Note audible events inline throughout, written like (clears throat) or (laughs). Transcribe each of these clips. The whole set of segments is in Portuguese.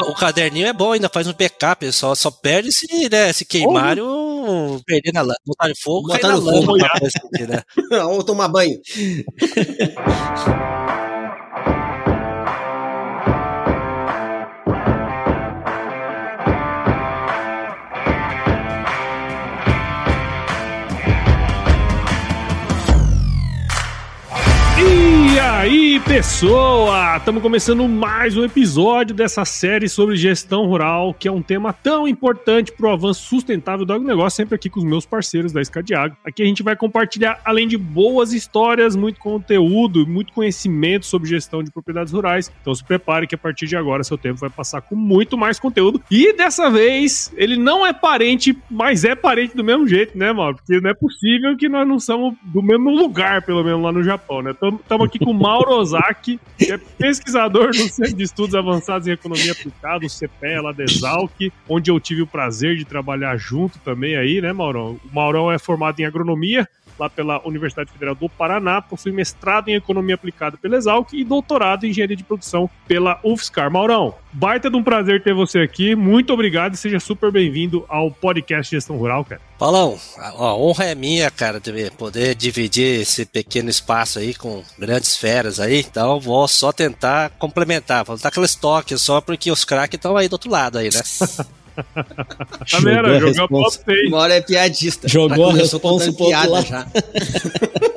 O caderninho é bom, ainda faz um backup, só, só perde se, né, se queimar ou perder na lama. Botar fogo, Botar no lama, fogo. né? (laughs) Vamos tomar banho. (laughs) pessoa! Estamos começando mais um episódio dessa série sobre gestão rural, que é um tema tão importante para o avanço sustentável do agronegócio, sempre aqui com os meus parceiros da Escadiago. Aqui a gente vai compartilhar, além de boas histórias, muito conteúdo, muito conhecimento sobre gestão de propriedades rurais. Então se prepare que a partir de agora seu tempo vai passar com muito mais conteúdo. E dessa vez, ele não é parente, mas é parente do mesmo jeito, né, Mauro? Porque não é possível que nós não somos do mesmo lugar, pelo menos lá no Japão, né? Estamos aqui com o Mauro Ozaki, que é pesquisador no Centro de Estudos Avançados em Economia Aplicada, o CPE lá da Exalc, onde eu tive o prazer de trabalhar junto também aí, né, Maurão? O Maurão é formado em agronomia, lá pela Universidade Federal do Paraná, possui mestrado em Economia Aplicada pela Exalc e doutorado em Engenharia de Produção pela UFSCar. Maurão, baita de um prazer ter você aqui, muito obrigado e seja super bem-vindo ao podcast Gestão Rural, cara. Paulão, a honra é minha, cara, de poder dividir esse pequeno espaço aí com grandes feras aí, então vou só tentar complementar, vou dar aquele estoque só porque os craques estão aí do outro lado aí, né? (laughs) Tá a pra você. Uma hora é piadista. Jogou a começou responsa contando pro outro lado. já. (laughs)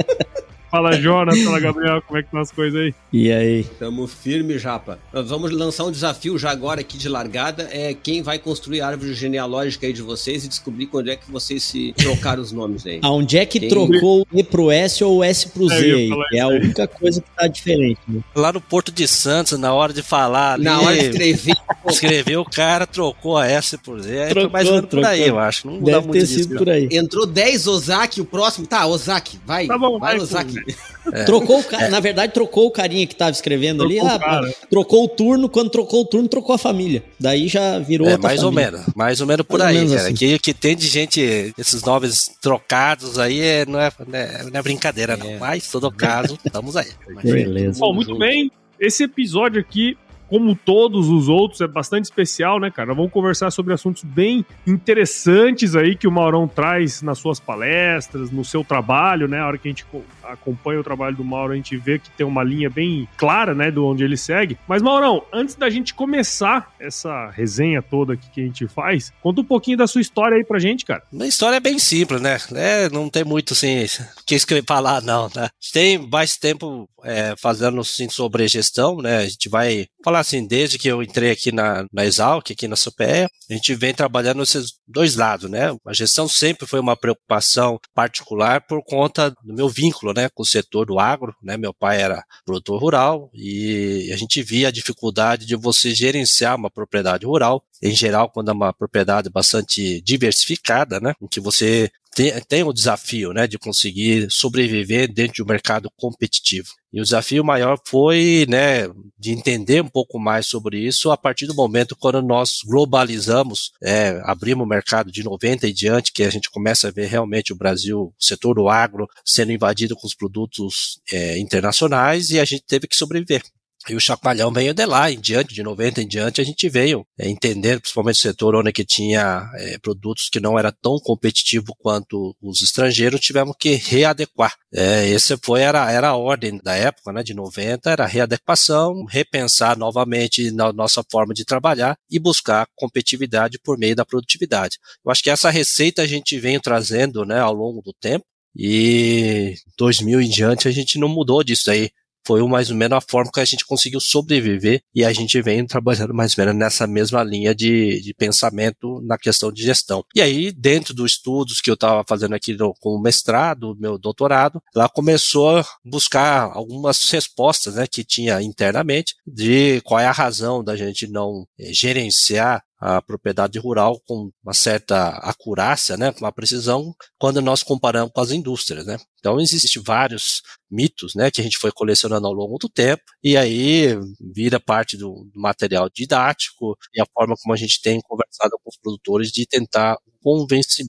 Fala Jonas, fala Gabriel, como é que estão as coisas aí? E aí? Tamo firme, Japa. Nós vamos lançar um desafio já agora aqui de largada. É quem vai construir a árvore genealógica aí de vocês e descobrir quando é que vocês se trocaram os nomes aí. Aonde é que Tem- trocou o E pro S ou o S pro É, Z aí? É a única coisa que tá diferente. Né? Lá no Porto de Santos, na hora de falar ali, Na hora de escrever, (laughs) escreveu, o cara trocou a S por Z, aí foi Trocou, mais ou menos por aí, eu acho. Não muda Deve muito ter disso, por aí. entrou 10 Ozaki, o próximo. Tá, Ozaki, vai. Tá bom, vai, vai, Ozaki. (laughs) Trocou o ca... Na verdade, trocou o carinha que tava escrevendo ali. Trocou o ah, trocou o turno. Quando trocou o turno, trocou a família. Daí já virou É, outra mais ou família. menos, mais ou menos por Mais ou aí, menos cara. assim. Que, que tem de gente, esses nomes trocados aí, é, não, é, não, é, não é brincadeira, não. Mas, em todo caso, estamos aí. Beleza. Bom, muito bem. Esse episódio aqui, como todos os outros, é bastante especial, né, cara? Vamos conversar sobre assuntos bem interessantes aí que o Maurão traz nas suas palestras, no seu trabalho, né? A hora que a gente co- acompanha o trabalho do Mauro, a gente vê que tem uma linha bem clara, né, do onde ele segue. Mas, Maurão, antes da gente começar essa resenha toda aqui que a gente faz, conta um pouquinho da sua história aí pra gente, cara. A história é bem simples, né? É, não tem muito assim o (laughs) que escrever falar, não, né? Tem mais tempo é, fazendo assim, sobre gestão, né? A gente vai falar assim, desde que eu entrei aqui na, na Exalc, aqui na SUPE, a gente vem trabalhando esses dois lados, né? A gestão sempre foi uma preocupação particular por conta do meu vínculo, né, com o setor do agro, né? Meu pai era produtor rural e a gente via a dificuldade de você gerenciar uma propriedade rural, em geral, quando é uma propriedade bastante diversificada, né? Em que você tem, tem o desafio, né, de conseguir sobreviver dentro de um mercado competitivo. E o desafio maior foi, né, de entender um pouco mais sobre isso a partir do momento quando nós globalizamos, é, abrimos o mercado de 90 e diante, que a gente começa a ver realmente o Brasil, o setor do agro, sendo invadido com os produtos é, internacionais e a gente teve que sobreviver. E o chacoalhão veio de lá, em diante, de 90 em diante, a gente veio é, entender, principalmente o setor onde que tinha é, produtos que não era tão competitivo quanto os estrangeiros, tivemos que readequar. É, essa foi, era, era a ordem da época, né, de 90, era readequação, repensar novamente na nossa forma de trabalhar e buscar competitividade por meio da produtividade. Eu acho que essa receita a gente vem trazendo, né, ao longo do tempo, e 2000 em diante a gente não mudou disso aí foi mais ou menos a forma que a gente conseguiu sobreviver e a gente vem trabalhando mais ou menos nessa mesma linha de, de pensamento na questão de gestão. E aí, dentro dos estudos que eu estava fazendo aqui no, com o mestrado, meu doutorado, lá começou a buscar algumas respostas né, que tinha internamente de qual é a razão da gente não eh, gerenciar a propriedade rural com uma certa acurácia, né, com uma precisão, quando nós comparamos com as indústrias, né. Então, existem vários mitos, né, que a gente foi colecionando ao longo do tempo, e aí vira parte do, material didático e a forma como a gente tem conversado com os produtores de tentar convencer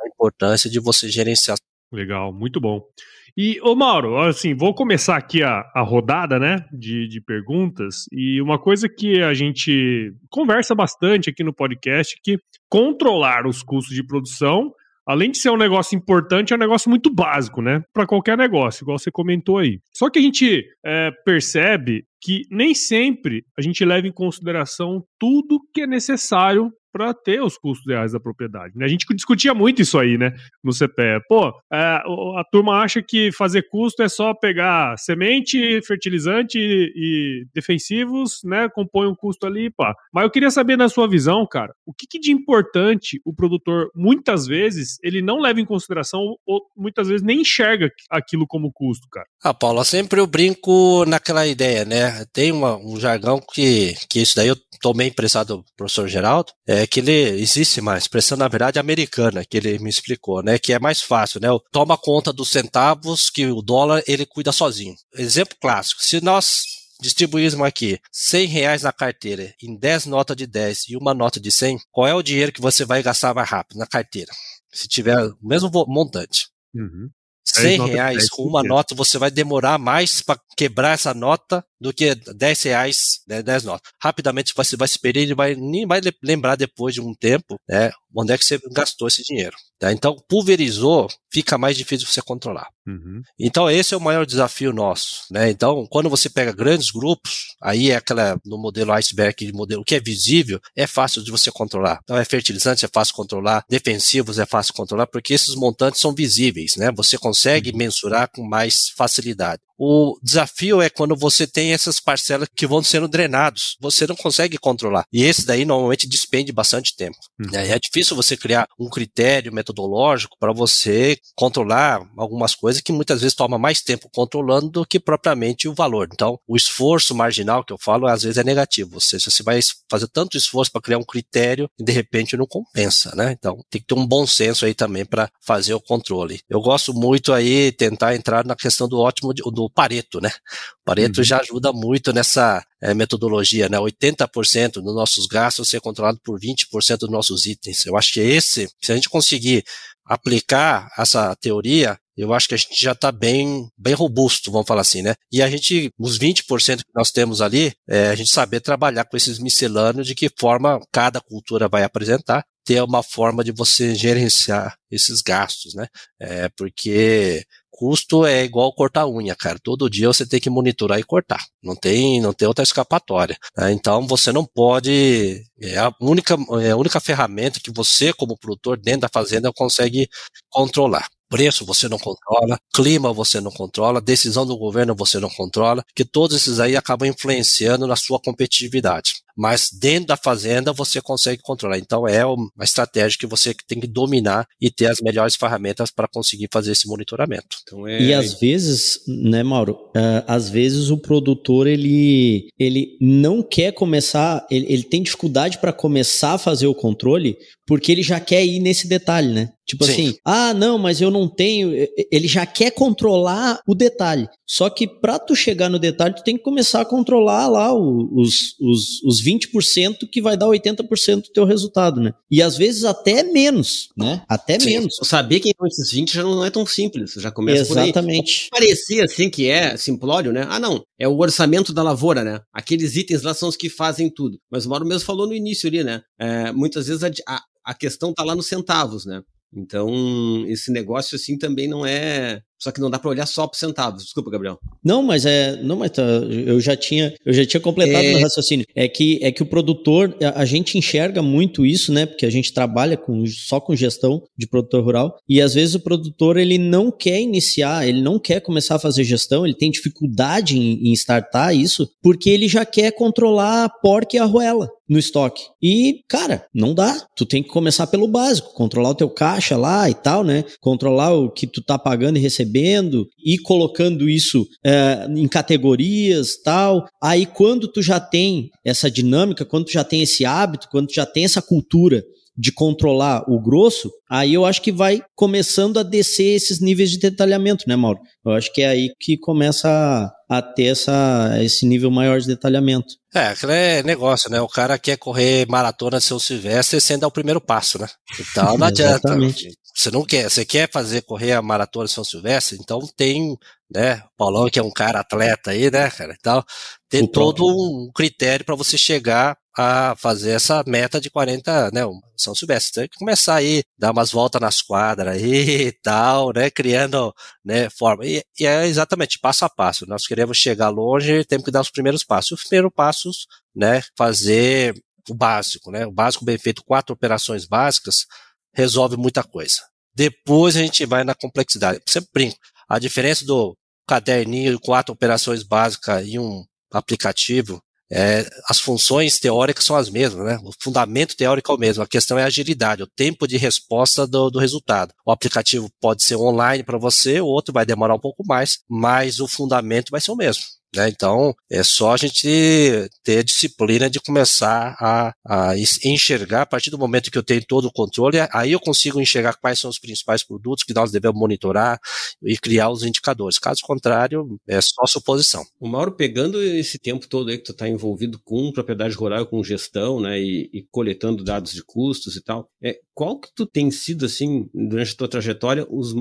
a importância de você gerenciar Legal, muito bom. E, ô Mauro, assim, vou começar aqui a, a rodada, né, de, de perguntas, e uma coisa que a gente conversa bastante aqui no podcast que controlar os custos de produção, além de ser um negócio importante, é um negócio muito básico, né, para qualquer negócio, igual você comentou aí. Só que a gente é, percebe que nem sempre a gente leva em consideração tudo que é necessário para ter os custos reais da propriedade. Né? A gente discutia muito isso aí, né, no CPE. Pô, é, a turma acha que fazer custo é só pegar semente, fertilizante e, defensivos, né, compõe um custo ali, pá. Mas eu queria saber na sua visão, cara, o que, que de importante o produtor muitas vezes ele não leva em consideração ou muitas vezes nem enxerga aquilo como custo, cara. Ah, Paulo, sempre eu brinco naquela ideia, né? Tem uma, um jargão que, que isso daí eu tomei emprestado do professor Geraldo, é que ele existe uma expressão, na verdade, americana, que ele me explicou, né? Que é mais fácil, né? Toma conta dos centavos que o dólar ele cuida sozinho. Exemplo clássico, se nós distribuísmos aqui 100 reais na carteira em 10 notas de 10 e uma nota de 100, qual é o dinheiro que você vai gastar mais rápido na carteira? Se tiver o mesmo montante. Uhum. 100 reais com uma nota, você vai demorar mais para quebrar essa nota do que 10 reais, né, 10 notas. Rapidamente você vai se perder e vai, nem vai lembrar depois de um tempo, né, onde é que você gastou esse dinheiro. Tá? Então, pulverizou, fica mais difícil você controlar. Uhum. Então, esse é o maior desafio nosso. Né? Então, quando você pega grandes grupos, aí é aquela, no modelo iceberg, modelo que é visível, é fácil de você controlar. Então, é fertilizante, é fácil controlar, defensivos é fácil controlar, porque esses montantes são visíveis, né? Você consegue uhum. mensurar com mais facilidade. O desafio é quando você tem essas parcelas que vão sendo drenados. Você não consegue controlar. E esse daí normalmente despende bastante tempo. Uhum. É difícil você criar um critério metodológico para você controlar algumas coisas que muitas vezes toma mais tempo controlando do que propriamente o valor. Então, o esforço marginal que eu falo às vezes é negativo. Você, você vai fazer tanto esforço para criar um critério e de repente não compensa, né? Então, tem que ter um bom senso aí também para fazer o controle. Eu gosto muito aí tentar entrar na questão do ótimo do do Pareto, né? O Pareto uhum. já ajuda muito nessa é, metodologia, né? 80% dos nossos gastos ser controlado por 20% dos nossos itens. Eu acho que esse, se a gente conseguir aplicar essa teoria, eu acho que a gente já está bem, bem robusto, vamos falar assim, né? E a gente, os 20% que nós temos ali, é a gente saber trabalhar com esses miscelâneos, de que forma cada cultura vai apresentar, ter uma forma de você gerenciar esses gastos, né? É, porque custo é igual cortar unha, cara. Todo dia você tem que monitorar e cortar. Não tem, não tem outra escapatória. Né? Então você não pode. É a única, é a única ferramenta que você, como produtor, dentro da fazenda, consegue controlar. Preço você não controla, clima você não controla, decisão do governo você não controla, que todos esses aí acabam influenciando na sua competitividade mas dentro da fazenda você consegue controlar. Então é uma estratégia que você tem que dominar e ter as melhores ferramentas para conseguir fazer esse monitoramento. Então, é... E às vezes, né, Mauro? Uh, às vezes o produtor ele, ele não quer começar, ele, ele tem dificuldade para começar a fazer o controle porque ele já quer ir nesse detalhe, né? Tipo Sim. assim, ah, não, mas eu não tenho. Ele já quer controlar o detalhe. Só que para tu chegar no detalhe, tu tem que começar a controlar lá os, os, os 20% que vai dar 80% do teu resultado, né? E às vezes até menos, né? Até Sim. menos. Saber quem são esses 20 já não é tão simples, já começa Exatamente. por aí. Parecia assim que é simplório, né? Ah, não, é o orçamento da lavoura, né? Aqueles itens lá são os que fazem tudo. Mas o Mauro mesmo falou no início ali, né? É, muitas vezes a, a, a questão tá lá nos centavos, né? Então, esse negócio assim também não é só que não dá para olhar só por centavos. Desculpa, Gabriel. Não, mas é, não, mas tá, eu já tinha, eu já tinha completado é... raciocínio. É que é que o produtor, a, a, gente enxerga muito isso, né? Porque a gente trabalha com só com gestão de produtor rural e às vezes o produtor ele não quer iniciar, ele não quer começar a fazer gestão, ele tem dificuldade em, em startar isso porque ele já quer controlar a porca e a arruela no estoque. E, cara, não dá. Tu tem que começar pelo básico, controlar o teu caixa lá e tal, né? Controlar o que tu tá pagando e recebendo recebendo e colocando isso é, em categorias tal. Aí quando tu já tem essa dinâmica, quando tu já tem esse hábito, quando tu já tem essa cultura de controlar o grosso, aí eu acho que vai começando a descer esses níveis de detalhamento, né, Mauro? Eu acho que é aí que começa a, ter essa, esse nível maior de detalhamento. É, aquele é negócio, né? O cara quer correr maratona seu Silvestre sem dar o primeiro passo, né? Então não (laughs) adianta. Você não quer, você quer fazer correr a maratona São Silvestre, então tem, né, Paulão que é um cara atleta aí, né, cara, então tem o todo um critério para você chegar a fazer essa meta de 40, né, São Silvestre. Tem que começar aí, dar umas voltas nas quadras aí e tal, né, criando, né, forma. E, e, é exatamente passo a passo. Nós queremos chegar longe, temos que dar os primeiros passos. Os primeiros passos, né, fazer o básico, né, o básico bem feito, quatro operações básicas, resolve muita coisa. Depois a gente vai na complexidade. Sempre brinco. A diferença do caderninho, quatro operações básicas e um aplicativo, é, as funções teóricas são as mesmas, né? O fundamento teórico é o mesmo. A questão é a agilidade, o tempo de resposta do, do resultado. O aplicativo pode ser online para você, o outro vai demorar um pouco mais, mas o fundamento vai ser o mesmo. Né? Então, é só a gente ter a disciplina de começar a, a, enxergar, a partir do momento que eu tenho todo o controle, aí eu consigo enxergar quais são os principais produtos que nós devemos monitorar e criar os indicadores. Caso contrário, é só suposição. O Mauro, pegando esse tempo todo aí que tu está envolvido com propriedade rural, com gestão, né, e, e, coletando dados de custos e tal, é, qual que tu tem sido, assim, durante a tua trajetória, os,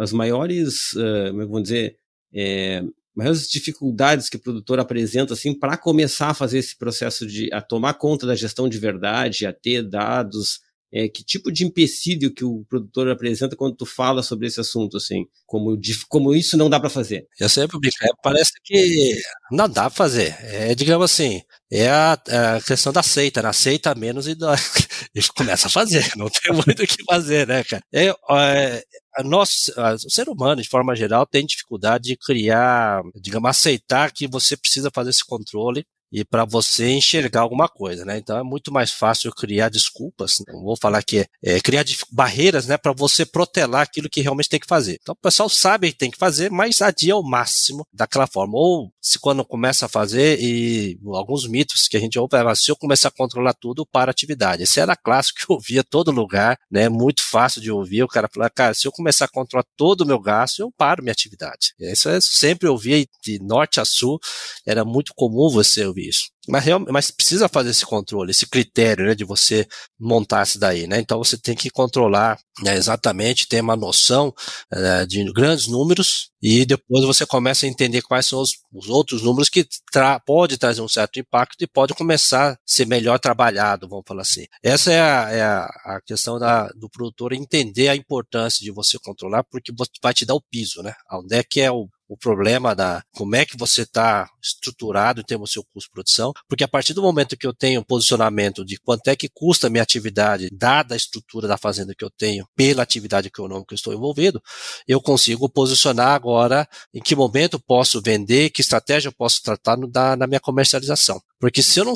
as maiores, uh, como é que vou dizer, é, maiores dificuldades que o produtor apresenta assim para começar a fazer esse processo de a tomar conta da gestão de verdade, a ter dados, é, que tipo de empecilho que o produtor apresenta quando tu fala sobre esse assunto, assim, como, como isso não dá para fazer? Eu sempre brinco, é, parece que não dá para fazer. É, digamos assim, é a, a, questão da seita, né? Aceita menos e, (laughs) e começa a fazer, não tem (laughs) muito o que fazer, né, cara? É, é, nós, o ser humano, de forma geral, tem dificuldade de criar, digamos, aceitar que você precisa fazer esse controle e para você enxergar alguma coisa, né? Então é muito mais fácil criar desculpas, não vou falar que é, é criar barreiras, né, para você protelar aquilo que realmente tem que fazer. Então o pessoal sabe que tem que fazer, mas adia ao máximo daquela forma. Ou se quando começa a fazer e alguns mitos que a gente ouve, é, se eu começar a controlar tudo, para atividade. Esse era clássico (laughs) que eu ouvia todo lugar, né? Muito fácil de ouvir. O cara falar, cara, se eu começar a controlar todo o meu gasto, eu paro minha atividade. Isso eu sempre ouvia de norte a sul, era muito comum você ouvir isso. Mas, mas precisa fazer esse controle, esse critério né, de você montar isso daí. Né? Então você tem que controlar né, exatamente, ter uma noção né, de grandes números e depois você começa a entender quais são os, os outros números que tra pode trazer um certo impacto e pode começar a ser melhor trabalhado, vamos falar assim. Essa é a, é a questão da, do produtor entender a importância de você controlar, porque vai te dar o piso, né? Onde é que é o, o problema da como é que você está estruturado em termos do seu custo de produção, porque a partir do momento que eu tenho um posicionamento de quanto é que custa a minha atividade, dada a estrutura da fazenda que eu tenho, pela atividade econômica que eu estou envolvido, eu consigo posicionar agora em que momento posso vender, que estratégia eu posso tratar no, da, na minha comercialização. Porque se eu não,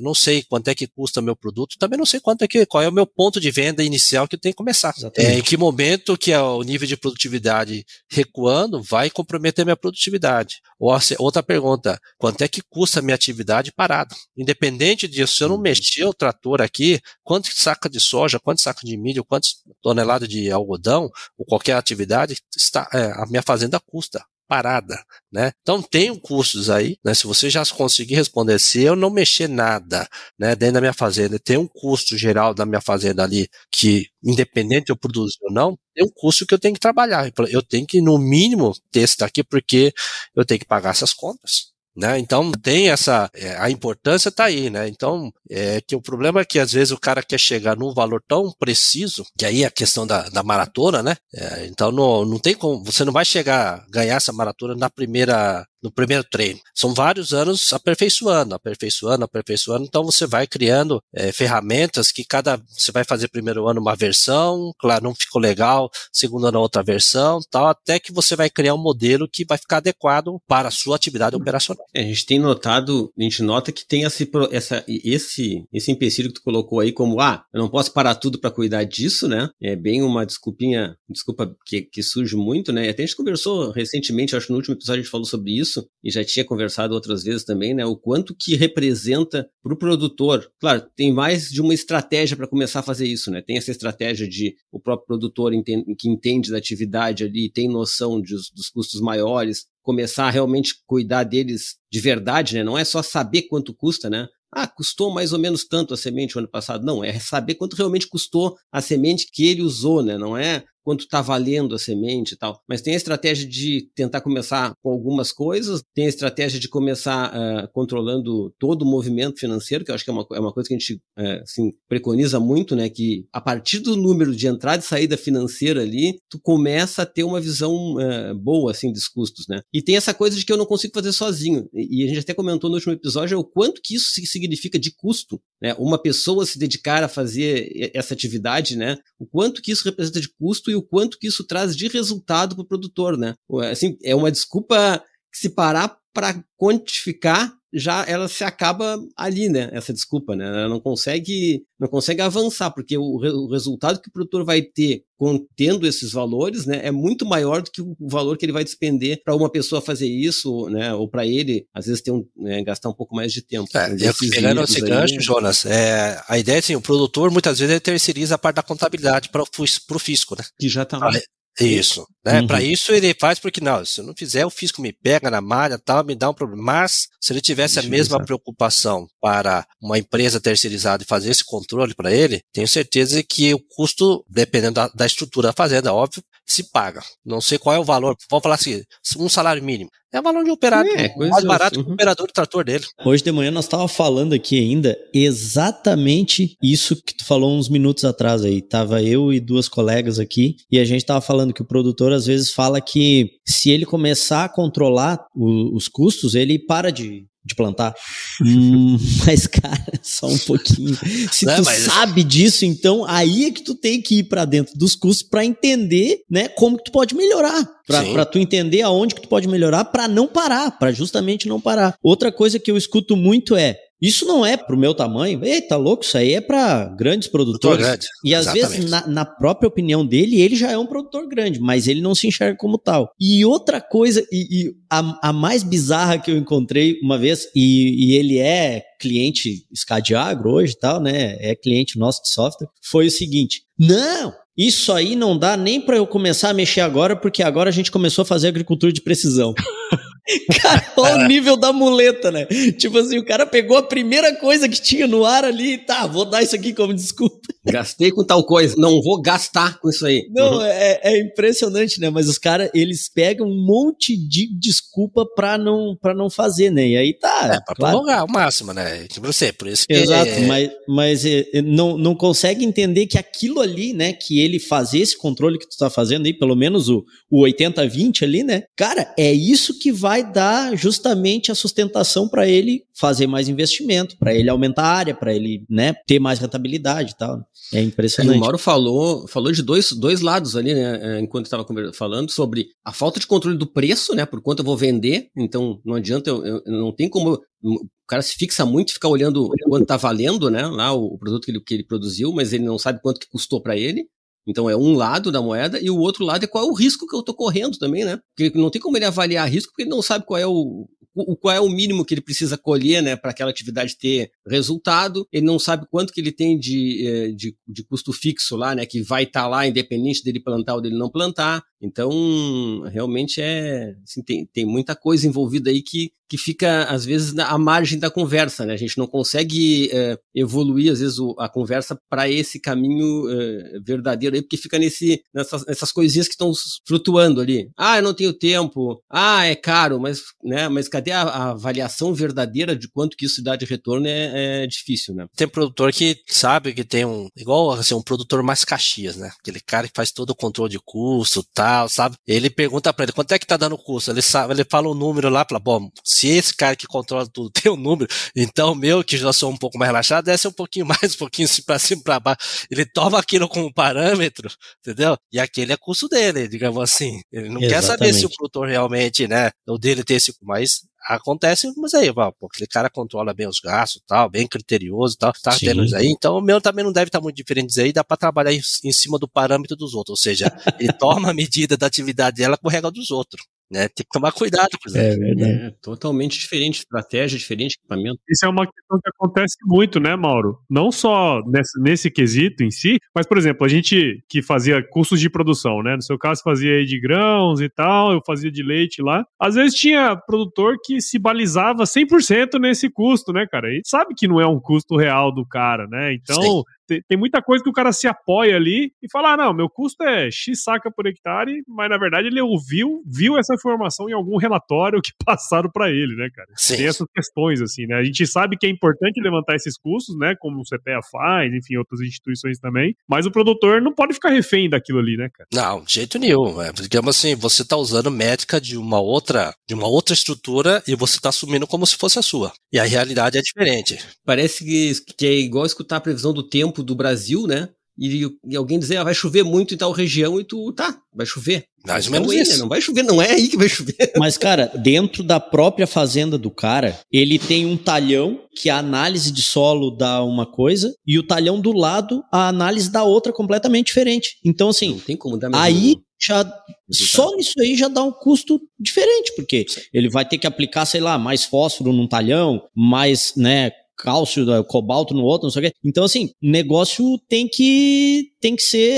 não sei quanto é que custa meu produto, também não sei quanto é que, qual é o meu ponto de venda inicial que eu tenho que começar. É, em que momento que é o nível de produtividade recuando vai comprometer minha produtividade. Ou outra pergunta, quanto é que custa a minha atividade parada? Independente disso, se eu não uhum. mexer o trator aqui, quanto saca de soja, quanto saca de milho, quantas toneladas de algodão, ou qualquer atividade, está, é, a minha fazenda custa parada, né? Então tem custos aí, né? Se você já conseguir responder, se eu não mexer nada, né, dentro da minha fazenda, tem um custo geral da minha fazenda ali que, independente de eu produzir ou não, tem um custo que eu tenho que trabalhar. Eu tenho que, no mínimo, ter esse daqui porque eu tenho que pagar essas contas. Né? Então tem essa é, a importância está aí, né? Então é que o problema é que às vezes o cara quer chegar num valor tão preciso que aí é a questão da, da maratona, né? É, então não, não tem como você não vai chegar ganhar essa maratona na primeira no primeiro treino. São vários anos aperfeiçoando, aperfeiçoando, aperfeiçoando. Então você vai criando é, ferramentas que cada você vai fazer primeiro ano uma versão, claro, não ficou legal, segundo ano outra versão, tal, até que você vai criar um modelo que vai ficar adequado para a sua atividade operacional. É, a gente tem notado, a gente nota que tem esse, essa, esse, esse empecilho que tu colocou aí como, ah, eu não posso parar tudo para cuidar disso, né? É bem uma desculpinha, desculpa que, que surge muito, né? Até a gente conversou recentemente, acho que no último episódio a gente falou sobre isso isso, e já tinha conversado outras vezes também, né? O quanto que representa para o produtor. Claro, tem mais de uma estratégia para começar a fazer isso, né? Tem essa estratégia de o próprio produtor entende, que entende da atividade ali, tem noção de, dos custos maiores, começar a realmente cuidar deles de verdade, né? Não é só saber quanto custa, né? Ah, custou mais ou menos tanto a semente o ano passado. Não, é saber quanto realmente custou a semente que ele usou, né? Não é quanto está valendo a semente e tal. Mas tem a estratégia de tentar começar com algumas coisas, tem a estratégia de começar uh, controlando todo o movimento financeiro, que eu acho que é uma, é uma coisa que a gente uh, assim, preconiza muito, né? Que a partir do número de entrada e saída financeira ali, tu começa a ter uma visão uh, boa, assim, dos custos, né? E tem essa coisa de que eu não consigo fazer sozinho. E, e a gente até comentou no último episódio o quanto que isso significa de custo, né? Uma pessoa se dedicar a fazer essa atividade, né? O quanto que isso representa de custo e o quanto que isso traz de resultado para o produtor, né? Assim, é uma desculpa que se parar para quantificar já ela se acaba ali, né? Essa desculpa, né? Ela não consegue, não consegue avançar, porque o, re, o resultado que o produtor vai ter contendo esses valores, né, é muito maior do que o valor que ele vai despender para uma pessoa fazer isso, né? Ou para ele, às vezes, ter um, né, gastar um pouco mais de tempo. É, eu pegando esse gancho, Jonas, é, a ideia é assim, o produtor muitas vezes ele terceiriza a parte da contabilidade para o fisco, né? Que já está lá. Isso, né? Uhum. Para isso ele faz porque não, se eu não fizer o fisco me pega na malha, tal, me dá um problema. Mas se ele tivesse a mesma preocupação para uma empresa terceirizada e fazer esse controle para ele, tenho certeza que o custo, dependendo da, da estrutura da fazenda, óbvio, se paga. Não sei qual é o valor. Vamos falar assim, um salário mínimo. É o valor de um operador, é, mais barato uhum. que o operador do trator dele. Hoje de manhã nós estávamos falando aqui ainda exatamente isso que tu falou uns minutos atrás aí. Tava eu e duas colegas aqui e a gente estava falando que o produtor às vezes fala que se ele começar a controlar o, os custos, ele para de, de plantar. hum, (laughs) mas, cara, só um pouquinho. Se Não, tu mas... sabe disso, então aí é que tu tem que ir para dentro dos custos para entender, né, como que tu pode melhorar. Para tu entender aonde que tu pode melhorar para não parar, para justamente não parar. Outra coisa que eu escuto muito é: isso não é pro meu tamanho. Eita, louco, isso aí é para grandes produtores. Grande. E às Exatamente. vezes, na, na, própria opinião dele, ele já é um produtor grande, mas ele não se enxerga como tal. E outra coisa, e, e a, a, mais bizarra que eu encontrei uma vez, e, e ele é cliente Scadiagro hoje e tal, né? É cliente nosso de software, foi o seguinte: não, isso aí não dá nem para eu começar a mexer agora, porque agora a gente começou a fazer agricultura de precisão. (laughs) (laughs) Cara, olha o nível da muleta, né? Tipo assim, o cara pegou a primeira coisa que tinha no ar ali, tá, vou dar isso aqui como desculpa. Gastei com tal coisa, não vou gastar com isso aí. Não, uhum. é, é, impressionante, né? Mas os caras, eles pegam um monte de desculpa pra não, pra não fazer, né? E aí tá. É, pra claro. prolongar o máximo, né? Tipo você, por isso que. Exato, é... mas, mas é, é, não, não consegue entender que aquilo ali, né, que ele fazer esse controle que tu tá fazendo aí, pelo menos o, o 80-20 ali, né? Cara, é isso que vai vai dar justamente a sustentação para ele fazer mais investimento, para ele aumentar a área, para ele né, ter mais rentabilidade e tal. É impressionante. o Mauro falou, falou de dois, dois lados ali, né? É, enquanto estava falando sobre a falta de controle do preço, né? Por quanto eu vou vender. Então, não adianta, eu, eu não tem como o cara se fixa muito fica olhando quanto está valendo, né? Lá o, o, produto que ele, que ele produziu, mas ele não sabe quanto que custou para ele. Então é um lado da moeda e o outro lado é qual é o risco que eu estou correndo também, né? Porque não tem como ele avaliar risco porque ele não sabe qual é o, o, qual é o mínimo que ele precisa colher né, para aquela atividade ter resultado, ele não sabe quanto que ele tem de, eh, de, de custo fixo lá, né, que vai estar tá lá independente dele plantar ou dele não plantar. Então, realmente é. Assim, tem, tem muita coisa envolvida aí que, que fica, às vezes, à margem da conversa, né? A gente não consegue é, evoluir, às vezes, o, a conversa para esse caminho é, verdadeiro aí, porque fica nesse, nessas, nessas coisinhas que estão flutuando ali. Ah, eu não tenho tempo. Ah, é caro, mas, né, mas cadê a, a avaliação verdadeira de quanto que isso dá de retorno? É, é difícil, né? Tem produtor que sabe que tem um. Igual assim, um produtor mais Caxias, né? Aquele cara que faz todo o controle de custo, tal, sabe? Ele pergunta para ele quanto é que tá dando o custo. Ele sabe, ele fala o um número lá, fala, bom, se esse cara que controla tudo (laughs) tem o um número, então meu, que já sou um pouco mais relaxado, desce um pouquinho mais, um pouquinho para cima para baixo. Ele toma aquilo como parâmetro, entendeu? E aquele é custo dele, digamos assim. Ele não Exatamente. quer saber se o produtor realmente, né, o dele tem esse, mas acontece, mas aí, pô, aquele cara controla bem os gastos tal, bem criterioso tal, tá Sim. tendo isso aí, então o meu também não deve estar tá muito diferente aí, dá para trabalhar em, em, cima do parâmetro dos outros, ou seja, (laughs) ele toma a medida da atividade dela com regra dos outros. Né? Tem que tomar cuidado com isso. É verdade. É, totalmente diferente, estratégia diferente, equipamento. Isso é uma questão que acontece muito, né, Mauro? Não só nesse, nesse quesito em si, mas, por exemplo, a gente que fazia cursos de produção, né? No seu caso, fazia aí de grãos e tal, eu fazia de leite lá. Às vezes tinha produtor que se balizava 100% nesse custo, né, cara? E sabe que não é um custo real do cara, né? Então, tem, tem, muita coisa que o cara se apoia ali e fala: ah, não, meu custo é X saca por hectare, mas na verdade ele ouviu, viu essa informação em algum relatório que (laughs) passaram para ele, né, cara? Sim. Tem essas questões, assim, né? A gente sabe que é importante levantar esses custos, né? Como o CPEA faz, enfim, outras instituições também, mas o produtor não pode ficar refém daquilo ali, né, cara? Não, de jeito nenhum. É, digamos assim, você tá usando métrica de uma outra, de uma outra estrutura e você tá assumindo como se fosse a sua. E a realidade é diferente. Parece que, que é igual escutar a previsão do tempo do Brasil, né? E, e, alguém dizer, ah, vai chover muito em tal região, e tu, tá, vai chover. Mais ou menos isso. Né? Não vai chover, não é aí que vai chover. (laughs) Mas, cara, dentro da própria fazenda do cara, ele tem um talhão que a análise de solo dá uma coisa, e o talhão do lado, a análise dá outra completamente diferente. Então, assim, não tem como dar aí já só nisso aí já dá um custo diferente, porque ele vai ter que aplicar, sei lá, mais fósforo num talhão, mais, né, cálcio, cobalto no outro, não sei o quê. Então, assim, o negócio tem que, tem que ser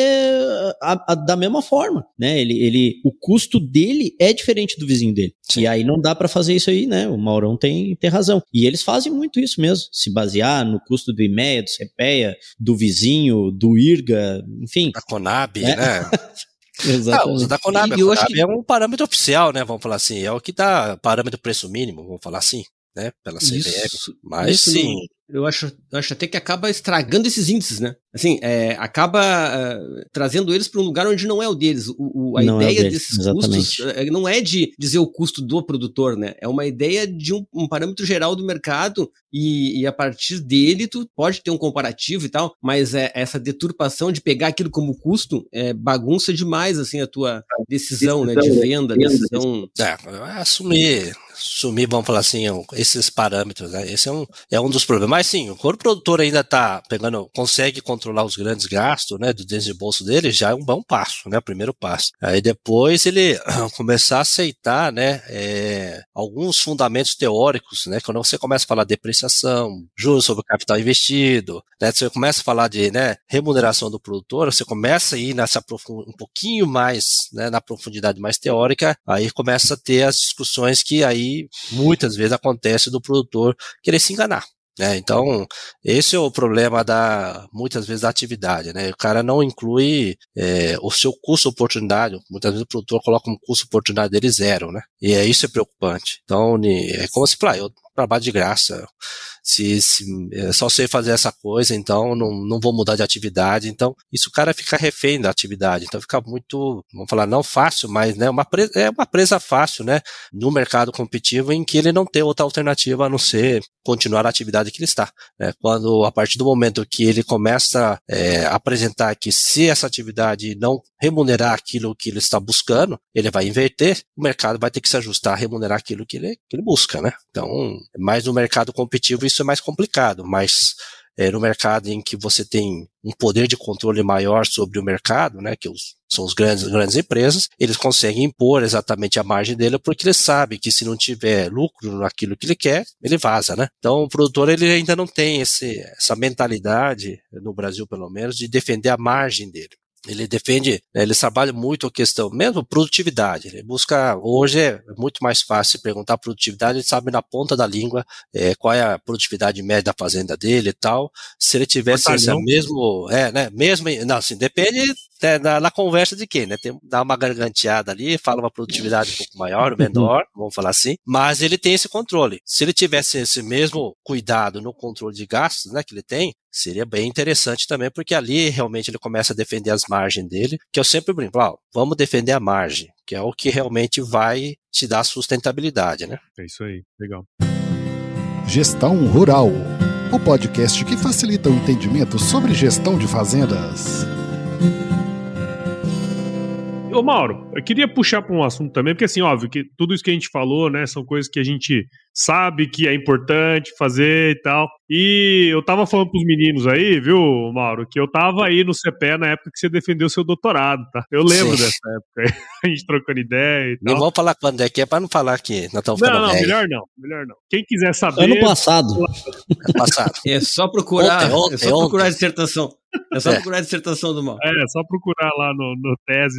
a, a, da mesma forma, né? Ele, ele, o custo dele é diferente do vizinho dele. Sim. E aí não dá para fazer isso aí, né? O Maurão tem, tem razão. E eles fazem muito isso mesmo, se basear no custo do IMEA, do CPEA, do vizinho, do IRGA, enfim. Da Conab, né? né? (laughs) Exatamente. Ah, da Conab, e, a Conab que... é um parâmetro oficial, né? Vamos falar assim, é o que dá parâmetro preço mínimo, vamos falar assim né? Pela CBF. Mas isso sim. Eu acho, eu acho até que acaba estragando esses índices, né? Assim, é, acaba uh, trazendo eles para um lugar onde não é o deles. O, o a não é ideia é desses exatamente. custos uh, não é de dizer o custo do produtor, né? É uma ideia de um, um parâmetro geral do mercado e, e, a partir dele tu pode ter um comparativo e tal, mas é, essa deturpação de pegar aquilo como custo é, bagunça demais, assim, a tua decisão, decisão né? De venda, decisão... É, assumir sumir, vamos falar assim, esses parâmetros, né? Esse é um, é um dos problemas. Mas sim, quando o produtor ainda está pegando, consegue controlar os grandes gastos, né, do dentro de bolso dele, já é um bom passo, né, primeiro passo. Aí depois ele (clears throat) começar a aceitar, né, é, alguns fundamentos teóricos, né, quando você começa a falar depreciação, juros sobre o capital investido, né, você começa a falar de, né, remuneração do produtor, você começa a ir nessa um pouquinho mais, né, na profundidade mais teórica, aí começa a ter as discussões que aí muitas vezes acontece do produtor querer se enganar. Né? Então, esse é o problema da muitas vezes da atividade. Né? O cara não inclui é, o seu custo oportunidade. Muitas vezes o produtor coloca um custo oportunidade dele zero, né? E é isso é preocupante. Então, é como se falar, eu trabalho de graça. Se, se é só sei fazer essa coisa, então não, não vou mudar de atividade. Então, isso o cara fica refém da atividade. Então fica muito, vamos falar, não fácil, mas né, uma presa, é uma presa fácil, né? No mercado competitivo em que ele não tem outra alternativa a não ser continuar a atividade que ele está. Né? Quando, a partir do momento que ele começa é, a apresentar que se essa atividade não remunerar aquilo que ele está buscando, ele vai inverter, o mercado vai ter que se ajustar a remunerar aquilo que ele, que ele busca, né? Então, mais no mercado competitivo isso é mais complicado, mas é, no mercado em que você tem um poder de controle maior sobre o mercado, né, que os, são os grandes, grandes empresas, eles conseguem impor exatamente a margem dele porque ele sabe que se não tiver lucro naquilo que ele quer, ele vaza, né? Então o produtor ele ainda não tem esse, essa mentalidade, no Brasil pelo menos, de defender a margem dele ele defende, né, ele trabalha muito a questão, mesmo produtividade. Ele busca, hoje é muito mais fácil perguntar produtividade, ele sabe na ponta da língua é, qual é a produtividade média da fazenda dele e tal. Se ele tivesse esse mesmo, é, né, mesmo, não, assim, depende na, na, conversa de quem, né, tem, dá uma garganteada ali, fala uma produtividade um pouco maior, ou (laughs) menor, vamos falar assim, mas ele tem esse controle. Se ele tivesse esse mesmo cuidado no controle de gastos, né, que ele tem, seria bem interessante também, porque ali realmente ele começa a defender as margens dele, que eu sempre brinco, ó, vamos defender a margem, que é o que realmente vai te dar sustentabilidade, né? É isso aí, legal. Gestão Rural, o podcast que facilita o entendimento sobre gestão de fazendas. Ô Mauro, eu queria puxar para um assunto também, porque assim, óbvio que tudo isso que a gente falou, né, são coisas que a gente sabe que é importante fazer e tal. E eu tava falando pros meninos aí, viu, Mauro, que eu tava aí no CPE na época que você defendeu seu doutorado, tá? Eu lembro Sim. dessa época aí, (laughs) a gente trocando ideia e tal. Não vamos falar quando é que é pra não falar que nós estamos Não, não, melhor não, melhor não. Quem quiser saber... Ano passado. Ano passado. É só procurar, ontem, ontem, é só procurar a dissertação. É só é. procurar a dissertação do mal. É, é só procurar lá no, no tese.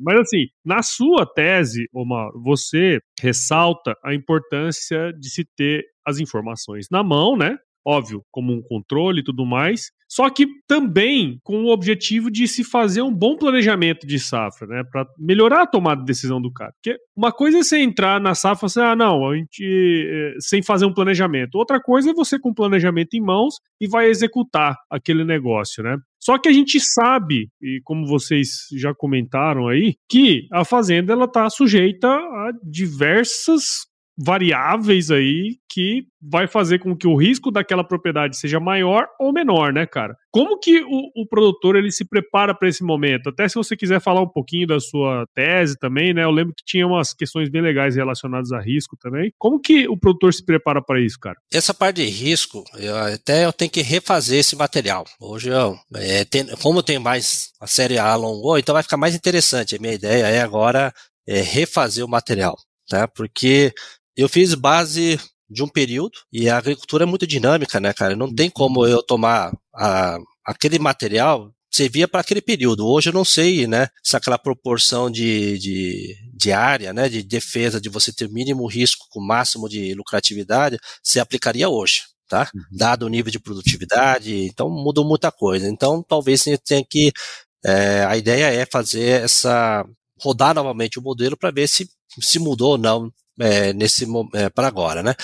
Mas assim, na sua tese, Omar, você ressalta a importância de se ter as informações na mão, né? óbvio, como um controle e tudo mais, só que também com o objetivo de se fazer um bom planejamento de safra, né, para melhorar a tomada de decisão do cara. Porque uma coisa é você entrar na safra e assim, ah, não, a gente eh, sem fazer um planejamento. Outra coisa é você com o planejamento em mãos e vai executar aquele negócio, né? Só que a gente sabe, e como vocês já comentaram aí, que a fazenda ela está sujeita a diversas variáveis aí que vai fazer com que o risco daquela propriedade seja maior ou menor, né, cara? Como que o, o produtor ele se prepara para esse momento? Até se você quiser falar um pouquinho da sua tese também, né? Eu lembro que tinha umas questões bem legais relacionadas a risco também. Como que o produtor se prepara para isso, cara? Essa parte de risco, eu, até eu tenho que refazer esse material. Hoje, eu, é, tem, como tem mais a série alongou, então vai ficar mais interessante. A minha ideia é agora é refazer o material, tá? Porque eu fiz base de um período e a agricultura é muito dinâmica, né, cara? Não tem como eu tomar a, aquele material servia para aquele período. Hoje eu não sei, né, se aquela proporção de, de, de área, né, de defesa, de você ter mínimo risco com máximo de lucratividade, se aplicaria hoje, tá? Uhum. Dado o nível de produtividade, então mudou muita coisa. Então talvez você tenha que, é, a ideia é fazer essa, rodar novamente o modelo para ver se se mudou ou não é, nesse é, para agora, né?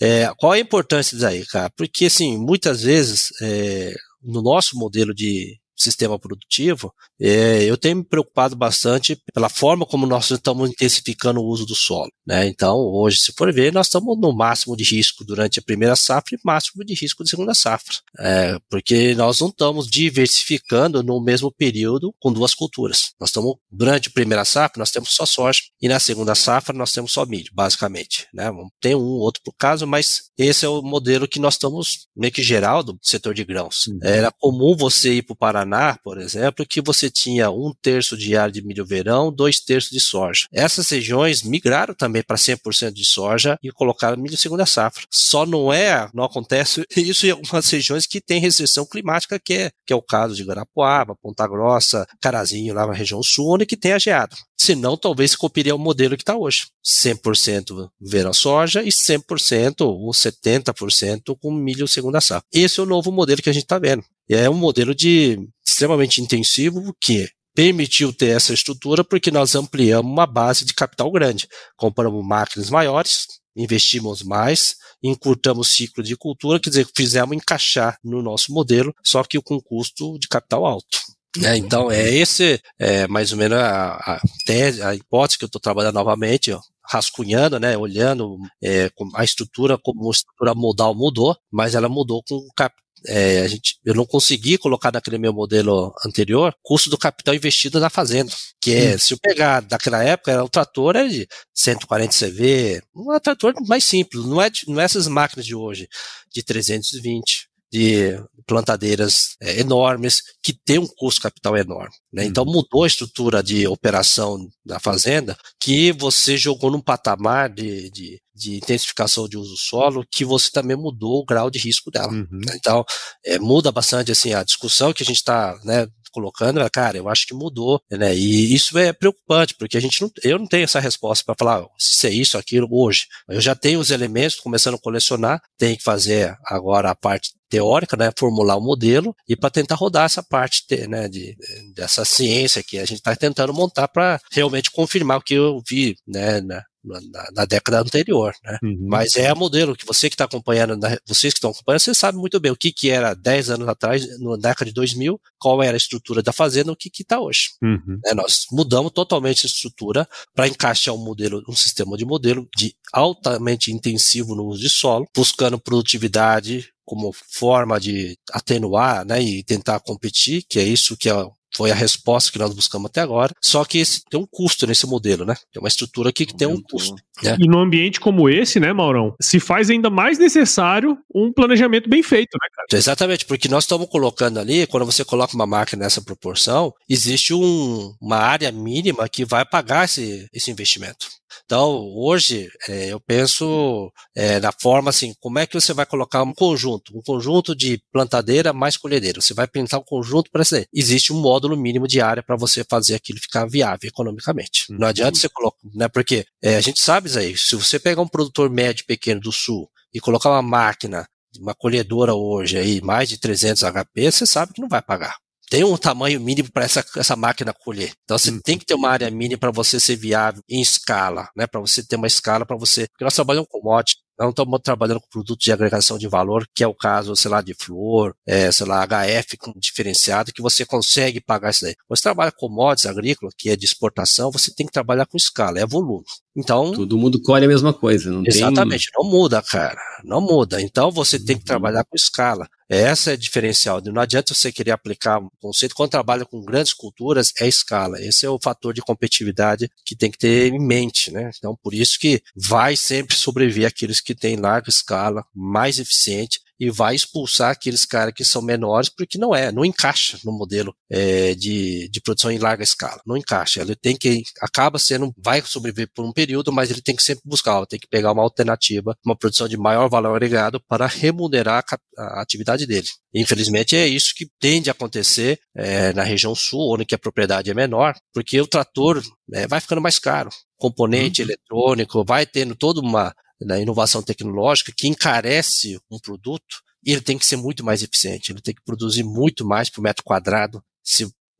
É, qual a importância disso aí, cara? Porque assim, muitas vezes é, no nosso modelo de sistema produtivo, é, eu tenho me preocupado bastante pela forma como nós estamos intensificando o uso do solo. Né? Então, hoje, se for ver, nós estamos no máximo de risco durante a primeira safra e máximo de risco de segunda safra, é, porque nós não estamos diversificando no mesmo período com duas culturas. Nós estamos, durante a primeira safra, nós temos só soja, e na segunda safra nós temos só milho, basicamente. Né? Tem um outro por caso, mas esse é o modelo que nós estamos meio que geral do setor de grãos. Uhum. Era comum você ir para o Paraná, por exemplo, que você tinha um terço de área de milho verão, dois terços de soja. Essas regiões migraram também para 100% de soja e colocaram milho segunda safra. Só não é, não acontece (laughs) isso em algumas regiões que tem restrição climática, que é, que é o caso de Guarapuava, Ponta Grossa, Carazinho, lá na região sul, onde que tem a geada. Senão, talvez copiaria o modelo que está hoje. 100% verão soja e 100% ou 70% com milho segunda safra. Esse é o novo modelo que a gente está vendo. É um modelo de extremamente intensivo que permitiu ter essa estrutura porque nós ampliamos uma base de capital grande. Compramos máquinas maiores, investimos mais, encurtamos o ciclo de cultura, quer dizer, fizemos encaixar no nosso modelo, só que com custo de capital alto. É, então, é esse é, mais ou menos a, a tese, a hipótese que eu estou trabalhando novamente, ó, rascunhando, né, olhando é, a estrutura, como a estrutura modal mudou, mas ela mudou com cap, é, a gente, eu não consegui colocar naquele meu modelo anterior custo do capital investido na fazenda. Que é, hum. se eu pegar daquela época, o trator era de 140 CV, um trator mais simples, não é, não é essas máquinas de hoje, de 320 de plantadeiras é, enormes que tem um custo capital enorme. Né? Então uhum. mudou a estrutura de operação da fazenda que você jogou num patamar de, de, de intensificação de uso solo que você também mudou o grau de risco dela. Uhum. Então é, muda bastante assim a discussão que a gente está né, colocando, cara, eu acho que mudou, né? E isso é preocupante, porque a gente não, eu não tenho essa resposta para falar se é isso, aquilo hoje. Eu já tenho os elementos, começando a colecionar, tenho que fazer agora a parte teórica, né, formular o um modelo e para tentar rodar essa parte né, de, dessa ciência que a gente está tentando montar para realmente confirmar o que eu vi né, na, na, década anterior, né? Uhum. Mas é o modelo que você que está acompanhando, vocês que estão acompanhando, você sabe muito bem o que, que era 10 anos atrás, na década de 2000, qual era a estrutura da fazenda, o que está hoje. Uhum. É, nós mudamos totalmente a estrutura para encaixar um modelo, um sistema de modelo de altamente intensivo no uso de solo, buscando produtividade como forma de atenuar, né, e tentar competir, que é isso que é foi a resposta que nós buscamos até agora. Só que esse, tem um custo nesse modelo, né? Tem uma estrutura aqui que tem um custo. Né? E num ambiente como esse, né, Maurão, se faz ainda mais necessário um planejamento bem feito, né, cara? Exatamente, porque nós estamos colocando ali, quando você coloca uma máquina nessa proporção, existe um, uma área mínima que vai pagar esse, esse investimento. Então, hoje, é, eu penso é, na forma assim, como é que você vai colocar um conjunto, um conjunto de plantadeira mais colhedeira. Você vai pensar um conjunto para isso. Existe um módulo mínimo de área para você fazer aquilo ficar viável economicamente. Uhum. Não adianta você colocar, né? Porque é, a gente sabe isso aí, se você pegar um produtor médio pequeno do sul e colocar uma máquina uma colhedora hoje aí, mais de 300 HP, você sabe que não vai pagar tem um tamanho mínimo para essa, essa máquina colher. Então você uhum. tem que ter uma área mínima para você ser viável em escala, né? Para você ter uma escala para você. Porque nós trabalhamos com commodity, não estamos trabalhando com produtos de agregação de valor, que é o caso, sei lá, de flor, é, sei lá, HF com diferenciado, que você consegue pagar isso daí. Você trabalha com commodities agrícola, que é de exportação, você tem que trabalhar com escala, é volume. Então. Todo mundo colhe a mesma coisa, não Exatamente, tem... não muda, cara. Não muda. Então você tem que uhum. trabalhar com escala. Essa é a diferencial. Não adianta você querer aplicar um conceito. Quando trabalha com grandes culturas, é escala. Esse é o fator de competitividade que tem que ter em mente, né? Então, por isso que vai sempre sobreviver aqueles que têm larga escala, mais eficiente, e vai expulsar aqueles caras que são menores, porque não é, não encaixa no modelo é, de, de produção em larga escala. Não encaixa. Ele tem que, acaba sendo, vai sobreviver por um período, mas ele tem que sempre buscar, tem que pegar uma alternativa, uma produção de maior valor agregado para remunerar a, a atividade dele. Infelizmente é isso que tende a acontecer é, na região sul, onde a propriedade é menor, porque o trator é, vai ficando mais caro. Componente uhum. eletrônico, vai tendo toda uma na inovação tecnológica que encarece um produto e ele tem que ser muito mais eficiente, ele tem que produzir muito mais por metro quadrado,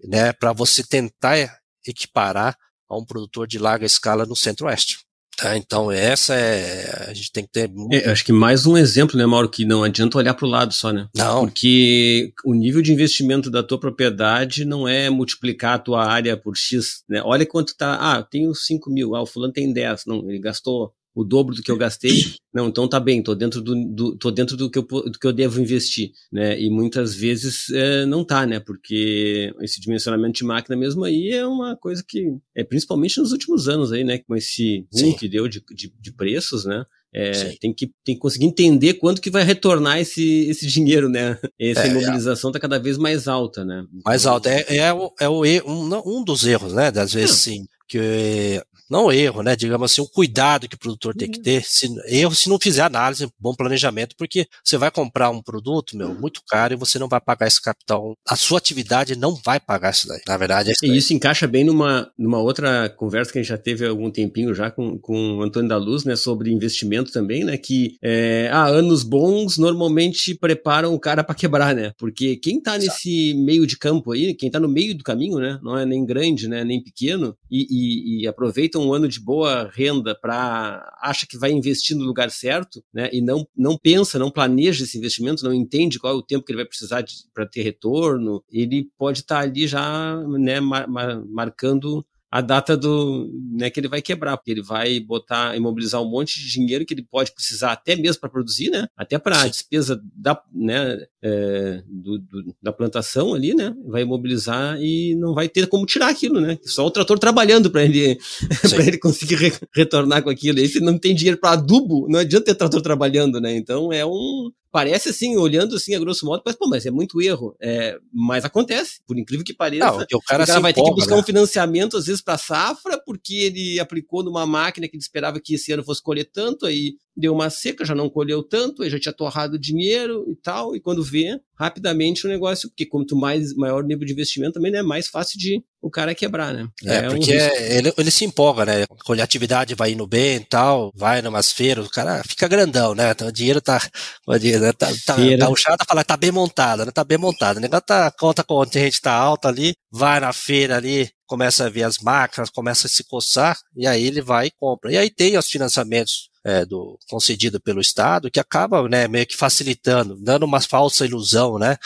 né, para você tentar equiparar a um produtor de larga escala no centro-oeste. Tá, então essa é a gente tem que ter. Muito... É, acho que mais um exemplo, né, Mauro, que não adianta olhar para o lado só, né? Não. Porque o nível de investimento da tua propriedade não é multiplicar a tua área por x, né? Olha quanto tá. Ah, tenho 5 mil. Ah, o fulano tem 10. Não, ele gastou o dobro do que eu gastei, (coughs) não, então tá bem, tô dentro do, do tô dentro do que eu, do que eu devo investir, né? E muitas vezes é, não tá, né? Porque esse dimensionamento de máquina mesmo aí é uma coisa que, é principalmente nos últimos anos aí, né? Com esse boom que deu de, de, de preços, né? É, tem, que, tem que conseguir entender quanto que vai retornar esse, esse dinheiro, né? Essa é, imobilização está é. cada vez mais alta, né? Mais alta. É, é, o, é o, um, um dos erros, né? Das vezes, sim, que não erro, né? Digamos assim, o cuidado que o produtor tem que uhum. ter. Se, erro se não fizer análise, bom planejamento, porque você vai comprar um produto, meu, muito caro e você não vai pagar esse capital. A sua atividade não vai pagar isso daí. Na verdade, é isso. E isso encaixa bem numa, numa outra conversa que a gente já teve há algum tempinho já com, com o Antônio da Luz, né? Sobre investimento também, né? Que é, ah, anos bons normalmente preparam o cara para quebrar, né? Porque quem tá Exato. nesse meio de campo aí, quem tá no meio do caminho, né? Não é nem grande, né? Nem pequeno, e, e, e aproveitam um ano de boa renda para acha que vai investir no lugar certo, né? E não não pensa, não planeja esse investimento, não entende qual é o tempo que ele vai precisar para ter retorno, ele pode estar tá ali já, né, mar, mar, marcando a data do né, que ele vai quebrar, porque ele vai botar, imobilizar um monte de dinheiro que ele pode precisar até mesmo para produzir, né? Até para a despesa da, né, é, do, do, da plantação ali, né? Vai imobilizar e não vai ter como tirar aquilo, né? Só o trator trabalhando para ele (laughs) ele conseguir re, retornar com aquilo. E se não tem dinheiro para adubo, não adianta ter trator trabalhando, né? Então é um parece assim, olhando assim a grosso modo, mas, pô, mas é muito erro. É, mas acontece, por incrível que pareça. Não, o cara, o cara vai empolga, ter que buscar né? um financiamento, às vezes, para safra, porque ele aplicou numa máquina que ele esperava que esse ano fosse colher tanto, aí deu uma seca, já não colheu tanto, aí já tinha torrado dinheiro e tal, e quando vê, rapidamente o negócio, porque quanto mais maior o nível de investimento também, é né, mais fácil de o cara quebrar, né? É, é porque um ele, ele se empolga, né? Quando a atividade vai indo bem e tal, vai numas feiras, o cara fica grandão, né? Então o dinheiro tá, o dinheiro, né? tá, tá, tá o chato fala, tá bem montado, né? Tá bem montado. O negócio tá, conta gente tá alta ali, vai na feira ali, começa a ver as máquinas, começa a se coçar, e aí ele vai e compra. E aí tem os financiamentos é, do, concedido pelo Estado, que acaba né, meio que facilitando, dando uma falsa ilusão né,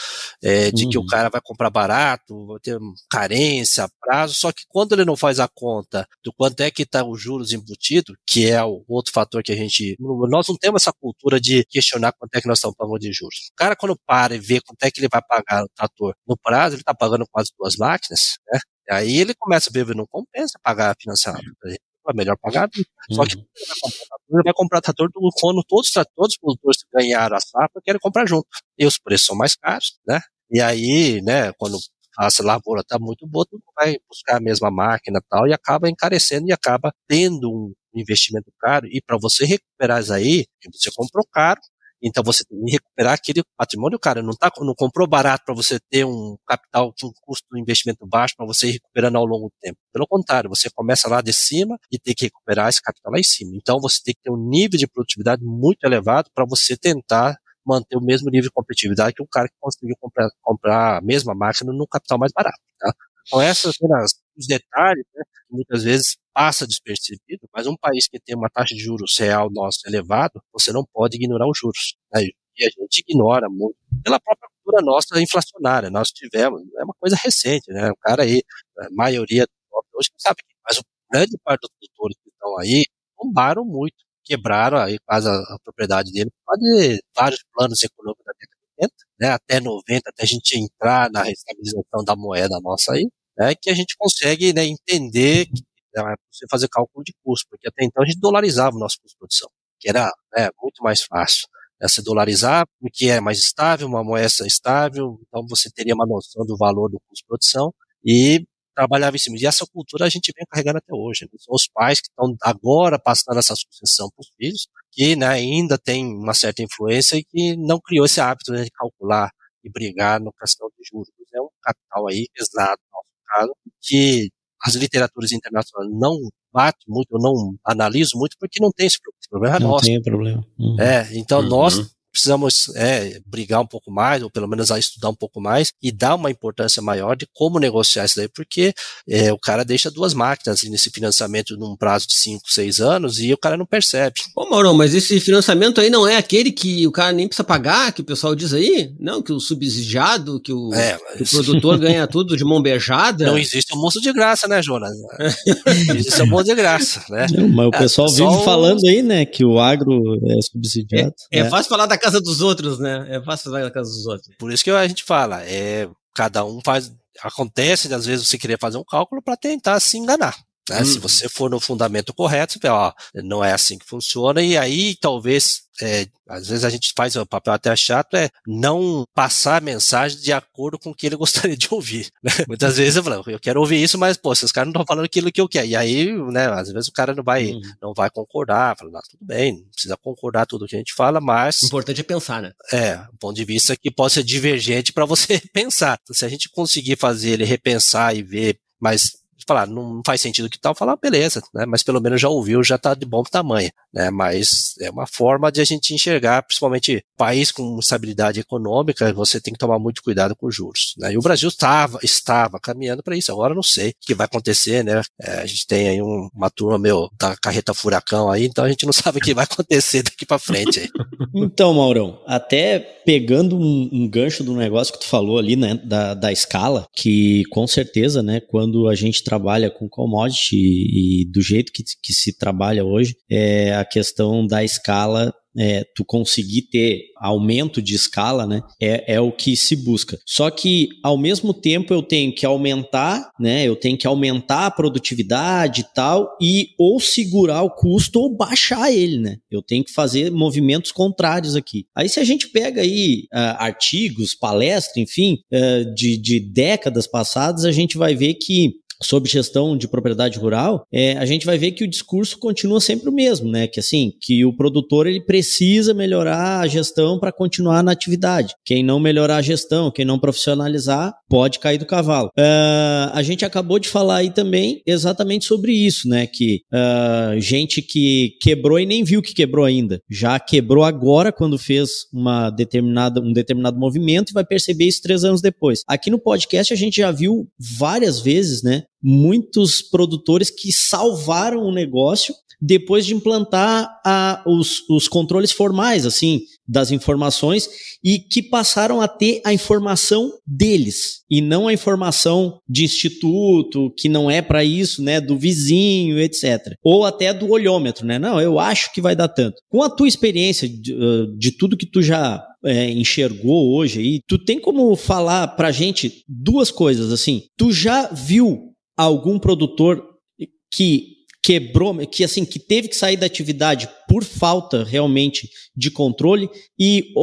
é, de uhum. que o uhum. cara vai comprar barato, vai ter carência, prazo, só que quando ele não faz a conta do quanto é que está os juros embutido, que é o outro fator que a gente. Nós não temos essa cultura de questionar quanto é que nós estamos pagando de juros. O cara, quando para e vê quanto é que ele vai pagar o trator no prazo, ele está pagando quase duas máquinas, né? Aí ele começa a ver, não compensa pagar financiamento é melhor pagado. Uhum. Só que uhum. ele vai comprar trator do quando todos, todos os produtores que ganharam a safra querem comprar junto. E os preços são mais caros, né? E aí, né, quando a lavoura está muito boa, tu vai buscar a mesma máquina e tal, e acaba encarecendo e acaba tendo um investimento caro. E para você recuperar isso aí, você comprou caro, então você tem que recuperar aquele patrimônio, cara. Não, tá, não comprou barato para você ter um capital com um custo de investimento baixo para você ir recuperando ao longo do tempo. Pelo contrário, você começa lá de cima e tem que recuperar esse capital lá em cima. Então você tem que ter um nível de produtividade muito elevado para você tentar manter o mesmo nível de competitividade que o cara que conseguiu comprar, comprar a mesma máquina no capital mais barato. Tá? Então essas apenas os detalhes, né, que muitas vezes passa despercebido, mas um país que tem uma taxa de juros real nossa elevado, você não pode ignorar os juros. Né? E a gente ignora muito pela própria cultura nossa inflacionária. Nós tivemos, é uma coisa recente, né? O cara aí, a maioria hoje não sabe, mas grande parte dos produtores que estão aí bombaram muito, quebraram aí quase a, a propriedade dele de vários planos econômicos da década de 80, né? Até 90, até a gente entrar na restabilização da moeda nossa aí, né? Que a gente consegue né, entender é você fazer cálculo de custo, porque até então a gente dolarizava o nosso custo de produção, que era né, muito mais fácil. Né, se dolarizar, porque é mais estável, uma moeda estável, então você teria uma noção do valor do custo de produção e trabalhava em cima. E essa cultura a gente vem carregando até hoje. Né? São os pais que estão agora passando essa sucessão para os filhos, que né, ainda tem uma certa influência e que não criou esse hábito né, de calcular e brigar no questão de juros. É um capital aí pesado, no nosso caso, que as literaturas internacionais não batem muito, não analisam muito, porque não tem esse problema. Esse problema é não nosso. tem problema. Uhum. É, então uhum. nós precisamos é, brigar um pouco mais, ou pelo menos estudar um pouco mais, e dar uma importância maior de como negociar isso daí, porque é, o cara deixa duas máquinas nesse financiamento num prazo de 5, 6 anos e o cara não percebe. Ô, Mauro, mas esse financiamento aí não é aquele que o cara nem precisa pagar, que o pessoal diz aí? Não, que o subsidiado, que o, é, mas... que o produtor ganha tudo de mão beijada? Não existe almoço de graça, né, Jonas? existe almoço de graça, né? Não, mas o pessoal é, vive falando aí, né, que o agro é subsidiado. É, é né? fácil falar da casa dos outros, né? É fácil falar da casa dos outros. Por isso que a gente fala, é, cada um faz. Acontece, às vezes, você querer fazer um cálculo para tentar se enganar. Né? Hum. Se você for no fundamento correto, você vê, ó, não é assim que funciona, e aí talvez, é, às vezes a gente faz o papel até chato, é não passar a mensagem de acordo com o que ele (laughs) gostaria de ouvir. Né? Muitas (laughs) vezes eu falo, eu quero ouvir isso, mas, pô, esses caras não estão falando aquilo que eu quero. E aí, né, às vezes o cara não vai, hum. não vai concordar, fala, não, tudo bem, não precisa concordar tudo que a gente fala, mas. O importante é pensar, né? É, um ponto de vista que pode ser divergente para você (laughs) pensar. Então, se a gente conseguir fazer ele repensar e ver, mas falar, não faz sentido que tal, falar, beleza, né? Mas pelo menos já ouviu, já está de bom tamanho, né? Mas é uma forma de a gente enxergar, principalmente país com estabilidade econômica, você tem que tomar muito cuidado com os juros, né? E o Brasil estava, estava caminhando para isso. Agora não sei o que vai acontecer, né? É, a gente tem aí um, uma turma meu da carreta furacão aí, então a gente não (laughs) sabe o que vai acontecer daqui para frente. Então, Maurão, até pegando um, um, gancho do negócio que tu falou ali, né, da, da escala, que com certeza, né, quando a gente trabalha trabalha com commodity e, e do jeito que, que se trabalha hoje, é a questão da escala é, tu conseguir ter aumento de escala, né, é, é o que se busca. Só que, ao mesmo tempo, eu tenho que aumentar, né, eu tenho que aumentar a produtividade e tal, e ou segurar o custo ou baixar ele, né. Eu tenho que fazer movimentos contrários aqui. Aí, se a gente pega aí uh, artigos, palestras, enfim, uh, de, de décadas passadas, a gente vai ver que sobre gestão de propriedade rural, é, a gente vai ver que o discurso continua sempre o mesmo, né? Que assim, que o produtor ele precisa melhorar a gestão para continuar na atividade. Quem não melhorar a gestão, quem não profissionalizar, pode cair do cavalo. Uh, a gente acabou de falar aí também exatamente sobre isso, né? Que uh, gente que quebrou e nem viu que quebrou ainda, já quebrou agora quando fez uma determinada, um determinado movimento e vai perceber isso três anos depois. Aqui no podcast a gente já viu várias vezes, né? Muitos produtores que salvaram o negócio depois de implantar a, os, os controles formais, assim, das informações e que passaram a ter a informação deles e não a informação de instituto, que não é para isso, né, do vizinho, etc. Ou até do olhômetro, né? Não, eu acho que vai dar tanto. Com a tua experiência de, de tudo que tu já é, enxergou hoje aí, tu tem como falar pra gente duas coisas assim? Tu já viu algum produtor que quebrou, que assim, que teve que sair da atividade por falta realmente de controle e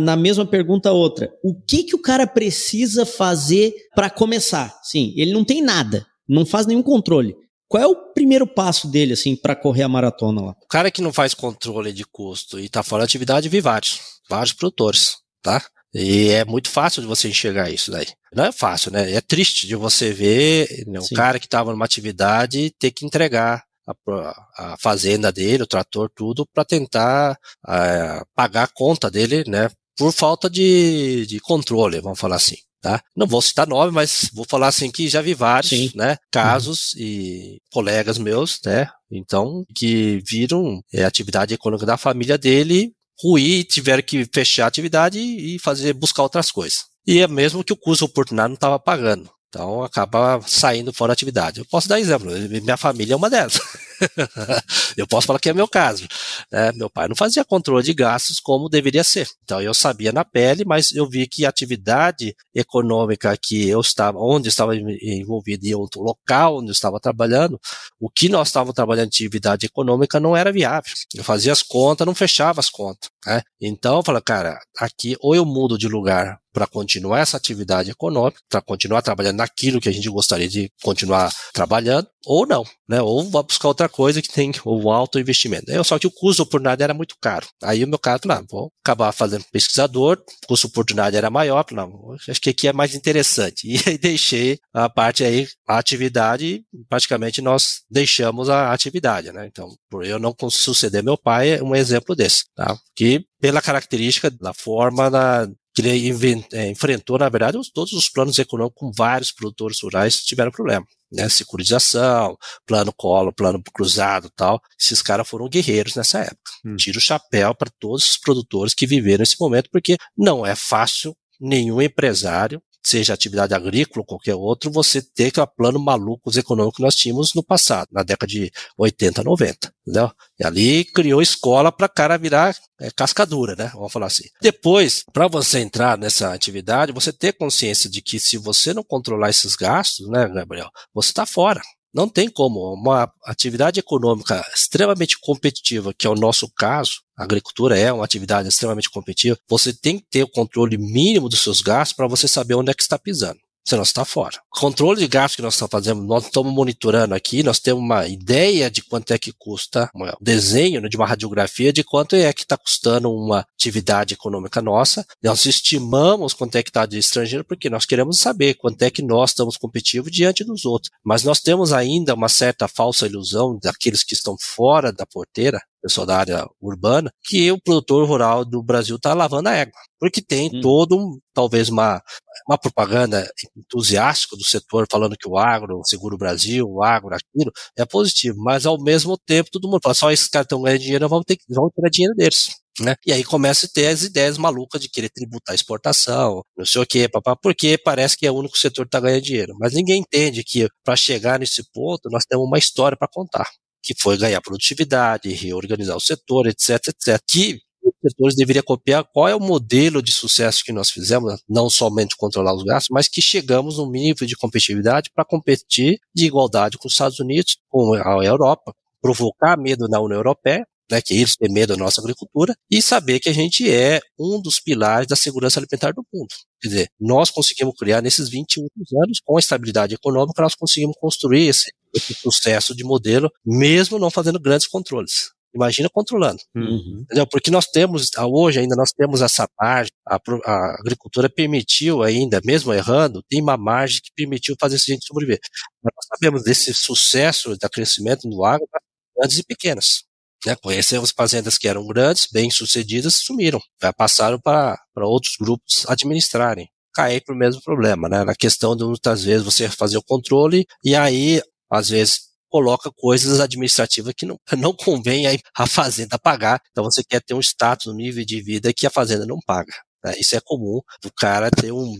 na mesma pergunta outra, o que que o cara precisa fazer para começar? Sim, ele não tem nada, não faz nenhum controle. Qual é o primeiro passo dele assim para correr a maratona lá? O cara que não faz controle de custo e está fora da atividade, vi vários, vários produtores, tá? E é muito fácil de você enxergar isso daí. Não é fácil, né? É triste de você ver né, um Sim. cara que estava numa atividade ter que entregar a, a, fazenda dele, o trator, tudo, para tentar uh, pagar a conta dele, né? Por falta de, de controle, vamos falar assim. Tá? Não vou citar nome, mas vou falar assim que já vi vários, Sim. né, casos uhum. e colegas meus, né, então, que viram é, a atividade econômica da família dele ruir, tiveram que fechar a atividade e fazer buscar outras coisas. E é mesmo que o custo oportunário não estava pagando. Então acaba saindo fora da atividade. Eu posso dar exemplo, minha família é uma delas. (laughs) (laughs) eu posso falar que é meu caso. Né? Meu pai não fazia controle de gastos como deveria ser. Então eu sabia na pele, mas eu vi que a atividade econômica que eu estava, onde estava envolvido em outro local onde eu estava trabalhando, o que nós estávamos trabalhando de atividade econômica não era viável. Eu fazia as contas, não fechava as contas. Né? Então eu falei, cara, aqui ou eu mudo de lugar para continuar essa atividade econômica, para continuar trabalhando naquilo que a gente gostaria de continuar trabalhando, ou não, né? Ou vá buscar outra coisa que tem o alto investimento. Eu, só que o custo oportunidade era muito caro. Aí o meu cara falou, ah, vou acabar fazendo pesquisador, o custo oportunidade era maior, não, acho que aqui é mais interessante. (laughs) E aí deixei a parte aí, a atividade, praticamente nós deixamos a atividade, né? Então, por eu não suceder meu pai, é um exemplo desse, tá? Que pela característica da forma da, que ele é, enfrentou, na verdade, todos os planos econômicos com vários produtores rurais tiveram problema. Né, securitização, plano colo, plano cruzado tal. Esses caras foram guerreiros nessa época. Hum. Tiro o chapéu para todos os produtores que viveram esse momento, porque não é fácil nenhum empresário seja atividade agrícola ou qualquer outro, você ter aquele plano maluco econômico que nós tínhamos no passado, na década de 80, 90, entendeu? E ali criou escola para cara virar é, cascadura, né? Vamos falar assim. Depois, para você entrar nessa atividade, você ter consciência de que se você não controlar esses gastos, né, Gabriel, você está fora. Não tem como. Uma atividade econômica extremamente competitiva, que é o nosso caso, a agricultura é uma atividade extremamente competitiva, você tem que ter o controle mínimo dos seus gastos para você saber onde é que está pisando você está fora. Controle de gastos que nós estamos fazendo, nós estamos monitorando aqui, nós temos uma ideia de quanto é que custa um desenho né, de uma radiografia de quanto é que está custando uma atividade econômica nossa. Nós estimamos quanto é que está de estrangeiro, porque nós queremos saber quanto é que nós estamos competitivos diante dos outros. Mas nós temos ainda uma certa falsa ilusão daqueles que estão fora da porteira, pessoal da área urbana, que o produtor rural do Brasil está lavando a égua. Porque tem hum. todo, um, talvez, uma, uma propaganda entusiástica do setor falando que o agro, o Seguro Brasil, o agro, aquilo, é positivo. Mas, ao mesmo tempo, todo mundo fala, só esses caras estão ganhando dinheiro, vão ter, vão tirar dinheiro deles. Né? E aí começa a ter as ideias malucas de querer tributar a exportação, não sei o que, papá, porque parece que é o único setor que está ganhando dinheiro. Mas ninguém entende que para chegar nesse ponto nós temos uma história para contar que foi ganhar produtividade, reorganizar o setor, etc, etc. Que os setores deveriam copiar qual é o modelo de sucesso que nós fizemos, não somente controlar os gastos, mas que chegamos num nível de competitividade para competir de igualdade com os Estados Unidos, com a Europa, provocar medo na União Europeia, né, que eles têm medo da nossa agricultura, e saber que a gente é um dos pilares da segurança alimentar do mundo. Quer dizer, nós conseguimos criar nesses 20 últimos anos, com a estabilidade econômica, nós conseguimos construir esse, esse sucesso de modelo, mesmo não fazendo grandes controles. Imagina controlando. Uhum. Entendeu? Porque nós temos, hoje ainda nós temos essa margem, a, a, agricultura permitiu ainda, mesmo errando, tem uma margem que permitiu fazer essa gente sobreviver. Mas nós sabemos desse sucesso da crescimento no agro, grandes e pequenas. Né? Conhecemos fazendas que eram grandes, bem sucedidas, sumiram, passaram para outros grupos administrarem. cair para o mesmo problema, né? Na questão de muitas vezes você fazer o controle e aí, às vezes, coloca coisas administrativas que não, (laughs) não convém a fazenda pagar. Então você quer ter um status, um nível de vida que a fazenda não paga. Né? Isso é comum do cara ter um,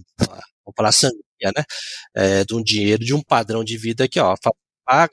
vamos falar sanguínea, né? É, de um dinheiro, de um padrão de vida que, ó, paga,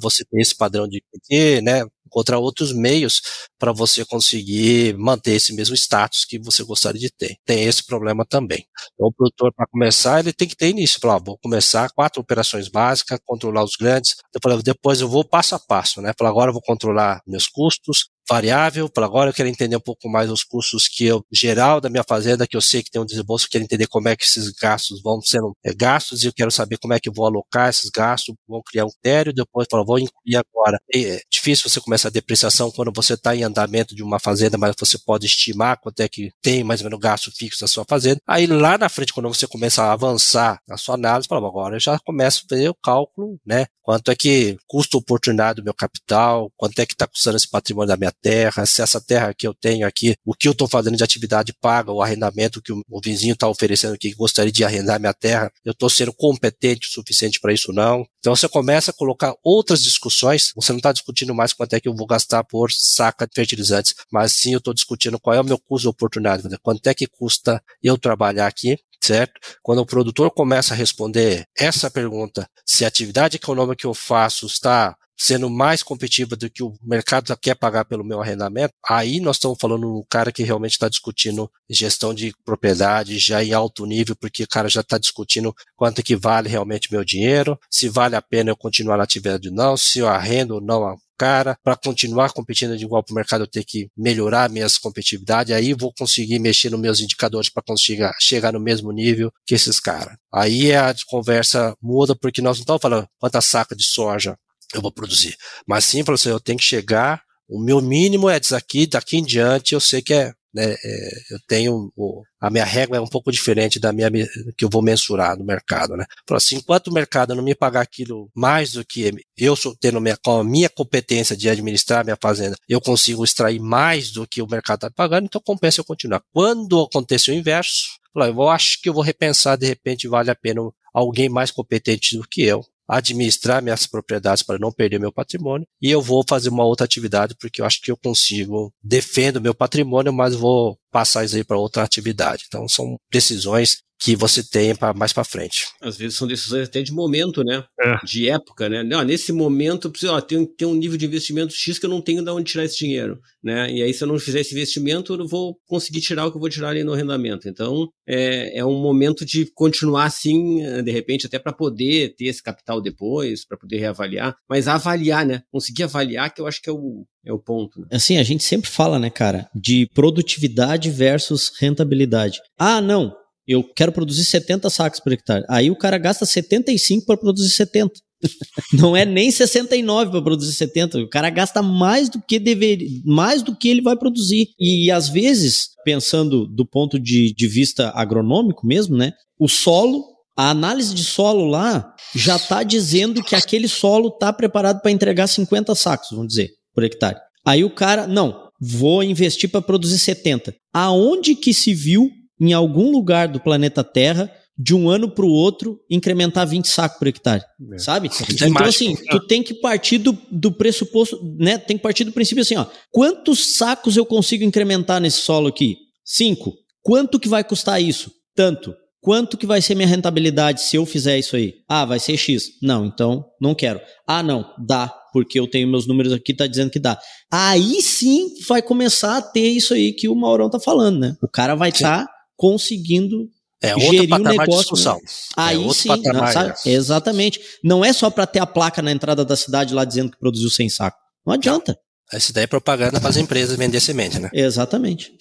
você tem esse padrão de PT, né? Encontrar outros meios para você conseguir manter esse mesmo status que você gostaria de ter. Tem esse problema também. Então, o produtor, para começar, ele tem que ter início. Falar, vou começar quatro operações básicas, controlar os grandes. Depois, depois eu vou passo a passo, né? Falar, agora eu vou controlar meus custos, variável. Para agora eu quero entender um pouco mais os custos que eu geral da minha fazenda, que eu sei que tem um desembolso, eu quero entender como é que esses gastos vão sendo é, gastos e eu quero saber como é que eu vou alocar esses gastos, vou criar um critério, depois falar, vou incluir agora. É difícil você começar a depreciação quando você está em andamento de uma fazenda, mas você pode estimar quanto é que tem mais ou menos gasto fixo da sua fazenda. Aí lá na frente, quando você começa a avançar na sua análise, fala, agora eu já começo a ver o cálculo, né? Quanto é que custa oportunidade do meu capital, quanto é que está custando esse patrimônio da minha terra, se essa terra que eu tenho aqui, o que eu estou fazendo de atividade paga, o arrendamento que o, vizinho está oferecendo aqui, que gostaria de arrendar minha terra, eu estou sendo competente o suficiente para isso não. Então você começa a colocar outras discussões, você não está discutindo mais quanto é que eu vou gastar por saca de fertilizantes, mas sim eu estou discutindo qual é o meu custo de oportunidade, quanto é que custa eu trabalhar aqui certo? Quando o produtor começa a responder essa pergunta, se a atividade econômica que eu faço está sendo mais competitiva do que o mercado quer pagar pelo meu arrendamento, aí nós estamos falando um cara que realmente está discutindo gestão de propriedade já em alto nível, porque o cara já está discutindo quanto que vale realmente meu dinheiro, se vale a pena eu continuar na atividade ou não, se eu arrendo ou não cara, para continuar competindo de igual para o mercado, eu ter que melhorar minhas competitividades, aí vou conseguir mexer nos meus indicadores para conseguir chegar no mesmo nível que esses caras. Aí a conversa muda, porque nós não estamos falando quanta saca de soja eu vou produzir. Mas sim, para você, eu tenho que chegar, o meu mínimo é disso aqui, daqui em diante eu sei que é, né, é, eu tenho, o, a minha regra é um pouco diferente da minha, que eu vou mensurar no mercado, né. Então, assim, enquanto o mercado não me pagar aquilo mais do que eu sou tendo minha, com a minha competência de administrar minha fazenda, eu consigo extrair mais do que o mercado está pagando, então compensa eu continuar. Quando acontecer o inverso, eu acho que eu vou repensar, de repente vale a pena alguém mais competente do que eu administrar minhas propriedades para não perder meu patrimônio e eu vou fazer uma outra atividade porque eu acho que eu consigo defendo meu patrimônio, mas vou passar isso aí para outra atividade. Então são decisões que você tem para mais para frente. Às vezes são decisões até de momento, né? É. De época, né? Não, nesse momento eu preciso, ó, tem, tem um nível de investimento X que eu não tenho de onde tirar esse dinheiro, né? E aí se eu não fizer esse investimento, eu não vou conseguir tirar o que eu vou tirar ali no arrendamento. Então, é, é um momento de continuar assim, de repente até para poder ter esse capital depois, para poder reavaliar, mas avaliar, né? Conseguir avaliar que eu acho que é o, é o ponto. Né? Assim, a gente sempre fala, né, cara, de produtividade versus rentabilidade. Ah, não, eu quero produzir 70 sacos por hectare. Aí o cara gasta 75 para produzir 70. (laughs) Não é nem 69 para produzir 70. O cara gasta mais do que deveria, mais do que ele vai produzir. E, às vezes, pensando do ponto de, de vista agronômico mesmo, né? O solo, a análise de solo lá já está dizendo que aquele solo está preparado para entregar 50 sacos, vamos dizer, por hectare. Aí o cara, não, vou investir para produzir 70. Aonde que se viu em algum lugar do planeta Terra, de um ano para o outro, incrementar 20 sacos por hectare, é. sabe? É então, assim, tu tem que partir do, do pressuposto, né? Tem que partir do princípio assim, ó. Quantos sacos eu consigo incrementar nesse solo aqui? Cinco. Quanto que vai custar isso? Tanto. Quanto que vai ser minha rentabilidade se eu fizer isso aí? Ah, vai ser X. Não, então não quero. Ah, não, dá, porque eu tenho meus números aqui, tá dizendo que dá. Aí sim vai começar a ter isso aí que o Maurão tá falando, né? O cara vai estar tá conseguindo é gerir o negócio. De discussão. Né? Aí é sim, patamar, não, é. exatamente. Não é só para ter a placa na entrada da cidade lá dizendo que produziu sem saco. Não adianta. Essa ideia é propaganda para as empresas vender semente, né? Exatamente.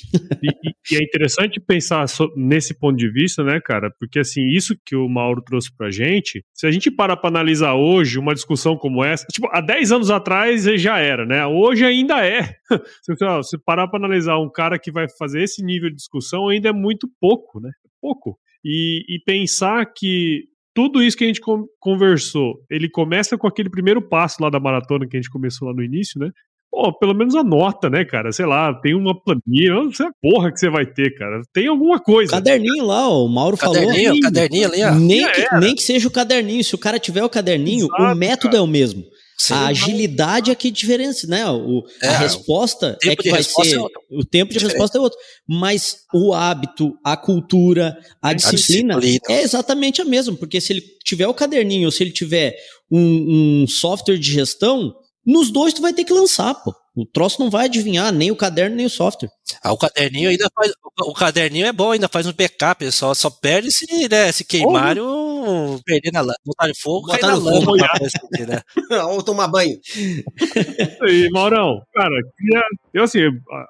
e, e, é interessante pensar nesse ponto de vista, né, cara? Porque, assim, isso que o Mauro trouxe pra gente, se a gente parar para analisar hoje uma discussão como essa, tipo, há 10 anos atrás já era, né? Hoje ainda é. (laughs) se parar para analisar um cara que vai fazer esse nível de discussão, ainda é muito pouco, né? Pouco. E, e pensar que tudo isso que a gente conversou, ele começa com aquele primeiro passo lá da maratona que a gente começou lá no início, né? Pô, pelo menos a nota, né, cara? Sei lá, tem uma planilha, não sei a porra que você vai ter, cara. Tem alguma coisa. Caderninho lá, o Mauro caderninho, falou. Caderninho ali, ó. Nem que, nem que seja o caderninho. Se o cara tiver o caderninho, Exato, o método cara. é o mesmo. Sim, a agilidade é que diferença, né? O, é, a resposta é que vai ser. É o tempo de resposta é outro. Mas o hábito, a cultura, a, a disciplina, disciplina, é exatamente a mesma. Porque se ele tiver o caderninho ou se ele tiver um, um software de gestão, nos dois tu vai ter que lançar, pô. O troço não vai adivinhar nem o caderno nem o software. Ah, o caderninho ainda faz. O caderninho é bom, ainda faz um backup, só, só perde se, né, se queimarem ou perder na botar fogo, botar na lama. né? (laughs) (laughs) ou tomar banho. E Maurão, cara, queria, eu assim,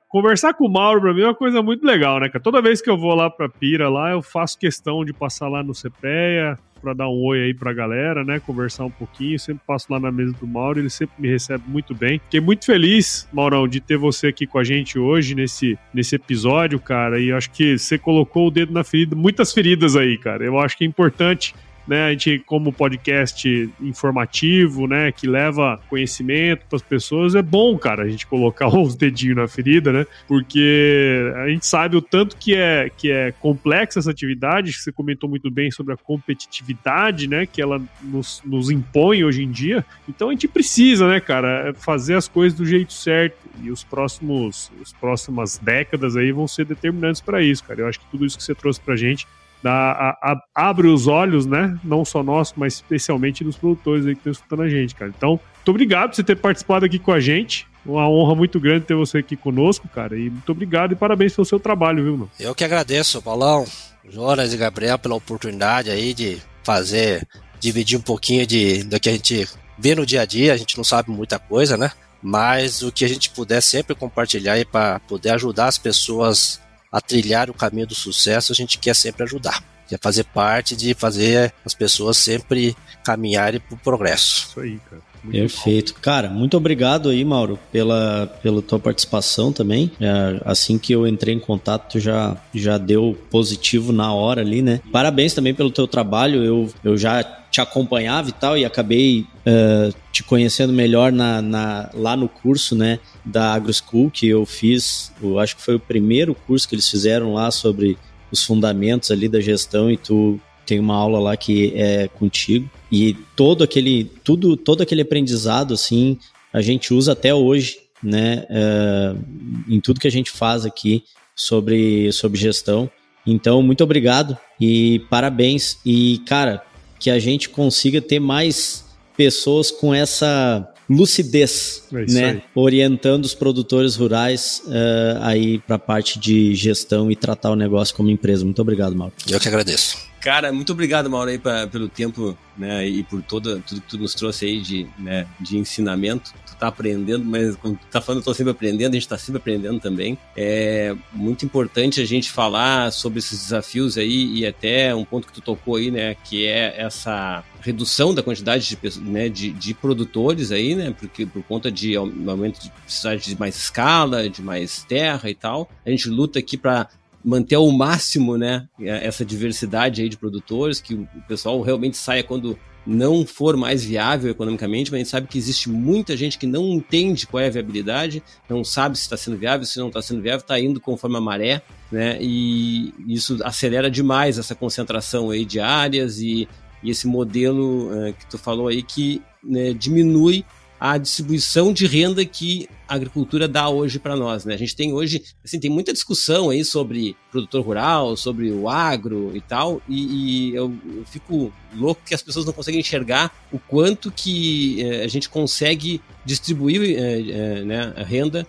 conversar com o Mauro pra mim é uma coisa muito legal, né, cara? Toda vez que eu vou lá pra Pira lá, eu faço questão de passar lá no CPEA, para dar um oi aí pra galera, né? Conversar um pouquinho. Sempre passo lá na mesa do Mauro, ele sempre me recebe muito bem. Fiquei muito feliz, Maurão, de ter você aqui com a gente hoje nesse, nesse episódio, cara. E acho que você colocou o dedo na ferida, muitas feridas aí, cara. Eu acho que é importante né? A gente, como podcast informativo, né, que leva conhecimento para as pessoas, é bom, cara, a gente colocar (laughs) os dedinhos na ferida, né? Porque a gente sabe o tanto que é, que é complexa essa atividade, você comentou muito bem sobre a competitividade, né, que ela nos, nos impõe hoje em dia. Então a gente precisa, né, cara, fazer as coisas do jeito certo e os próximos, as próximas décadas aí vão ser determinantes para isso, cara. Eu acho que tudo isso que você trouxe pra gente dá, a, a, abre os olhos, né? Não só nós, mas especialmente dos produtores aí que estão escutando a gente, cara. Então, muito obrigado por você ter participado aqui com a gente. Uma honra muito grande ter você aqui conosco, cara. E muito obrigado e parabéns pelo seu trabalho, viu, mano? Eu que agradeço, Paulão, Jonas e Gabriel, pela oportunidade aí de fazer, dividir um pouquinho de, do que a gente vê no dia a dia. A gente não sabe muita coisa, né? Mas o que a gente puder sempre compartilhar aí para poder ajudar as pessoas a trilhar o caminho do sucesso, a gente quer sempre ajudar. Quer fazer parte de fazer as pessoas sempre caminharem para o progresso. Isso aí, cara. Muito Perfeito. Bom. Cara, muito obrigado aí, Mauro, pela, pela tua participação também. É, assim que eu entrei em contato, tu já, já deu positivo na hora ali, né? Parabéns também pelo teu trabalho. Eu, eu já te acompanhava e tal, e acabei uh, te conhecendo melhor na, na, lá no curso, né, da AgroSchool, que eu fiz, eu acho que foi o primeiro curso que eles fizeram lá sobre os fundamentos ali da gestão, e tu tem uma aula lá que é contigo, e todo aquele, tudo, todo aquele aprendizado, assim, a gente usa até hoje, né, uh, em tudo que a gente faz aqui sobre, sobre gestão. Então, muito obrigado e parabéns. E, cara, que a gente consiga ter mais pessoas com essa lucidez, é né? Aí. Orientando os produtores rurais uh, aí para a parte de gestão e tratar o negócio como empresa. Muito obrigado, Mauro. Eu que agradeço. Cara, muito obrigado, Mauro, aí pra, pelo tempo, né, e por toda, tudo que tu nos trouxe aí de, né, de ensinamento. Tá aprendendo, mas quando tu tá falando, eu tô sempre aprendendo, a gente tá sempre aprendendo também. É muito importante a gente falar sobre esses desafios aí e até um ponto que tu tocou aí, né, que é essa redução da quantidade de, né, de, de produtores aí, né, porque por conta de aumento de precisar de mais escala, de mais terra e tal. A gente luta aqui para manter ao máximo, né, essa diversidade aí de produtores, que o pessoal realmente saia quando não for mais viável economicamente, mas a gente sabe que existe muita gente que não entende qual é a viabilidade, não sabe se está sendo viável, se não está sendo viável, está indo conforme a maré, né? E isso acelera demais essa concentração aí de áreas e, e esse modelo uh, que tu falou aí que né, diminui a distribuição de renda que a agricultura dá hoje para nós, né? A gente tem hoje, assim, tem muita discussão aí sobre produtor rural, sobre o agro e tal, e, e eu, eu, fico louco que as pessoas não conseguem enxergar o quanto que eh, a gente consegue distribuir eh, eh, né, a renda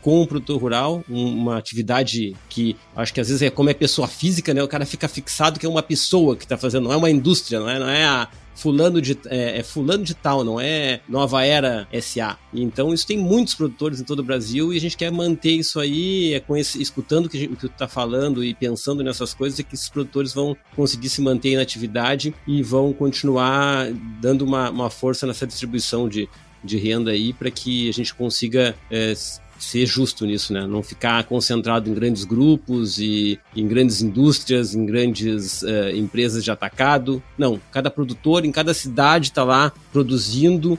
com o produtor rural, uma atividade que acho que às vezes é como é pessoa física, né? O cara fica fixado que é uma pessoa que está fazendo, não é uma indústria, não é, não é a, fulano de é, é, fulano de tal, não é Nova Era SA. Então isso tem muitos produtores em todo o Brasil e a gente quer manter isso aí, é esse, escutando o que, o que tu tá falando e pensando nessas coisas, é que esses produtores vão conseguir se manter na atividade e vão continuar dando uma, uma força nessa distribuição de, de renda aí para que a gente consiga é, ser justo nisso, né? Não ficar concentrado em grandes grupos e em grandes indústrias, em grandes uh, empresas de atacado. Não, cada produtor em cada cidade está lá produzindo,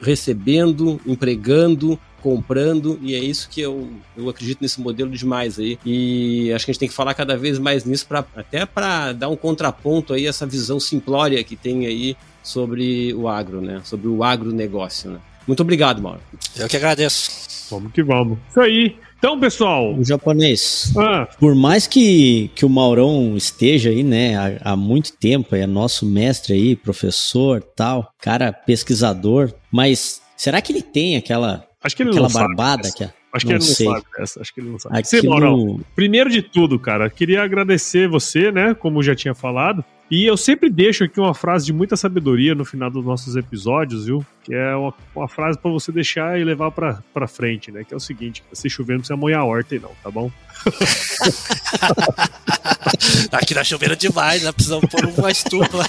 recebendo, empregando comprando, e é isso que eu, eu acredito nesse modelo demais aí. E acho que a gente tem que falar cada vez mais nisso, pra, até para dar um contraponto aí, essa visão simplória que tem aí sobre o agro, né? Sobre o agronegócio, né? Muito obrigado, Mauro. Eu que agradeço. Vamos que vamos. Isso aí. Então, pessoal. O japonês. Ah, Por mais que, que o Maurão esteja aí, né, há, há muito tempo, é nosso mestre aí, professor, tal, cara pesquisador, mas será que ele tem aquela, acho que ele aquela não sabe barbada que? Acho que Não ele não sabe dessa. Acho que ele não sabe. Aqui Sim, Maurão. Primeiro de tudo, cara, queria agradecer você, né? Como já tinha falado. E eu sempre deixo aqui uma frase de muita sabedoria no final dos nossos episódios, viu? Que é uma, uma frase pra você deixar e levar pra, pra frente, né? Que é o seguinte: se chover, não precisa molhar a horta aí, não, tá bom? (laughs) Aqui tá chovendo demais, né? Precisamos pôr uma estufa.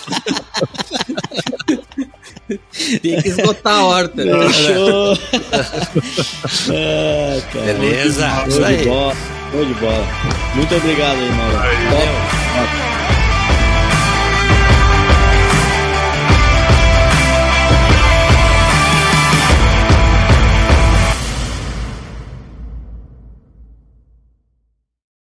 Tem que esgotar a horta. né? Fechou! ah, (laughs) cara. Beleza, Show de bola. Show de bola. Muito obrigado aí, Maurão. Top. Valeu. Top.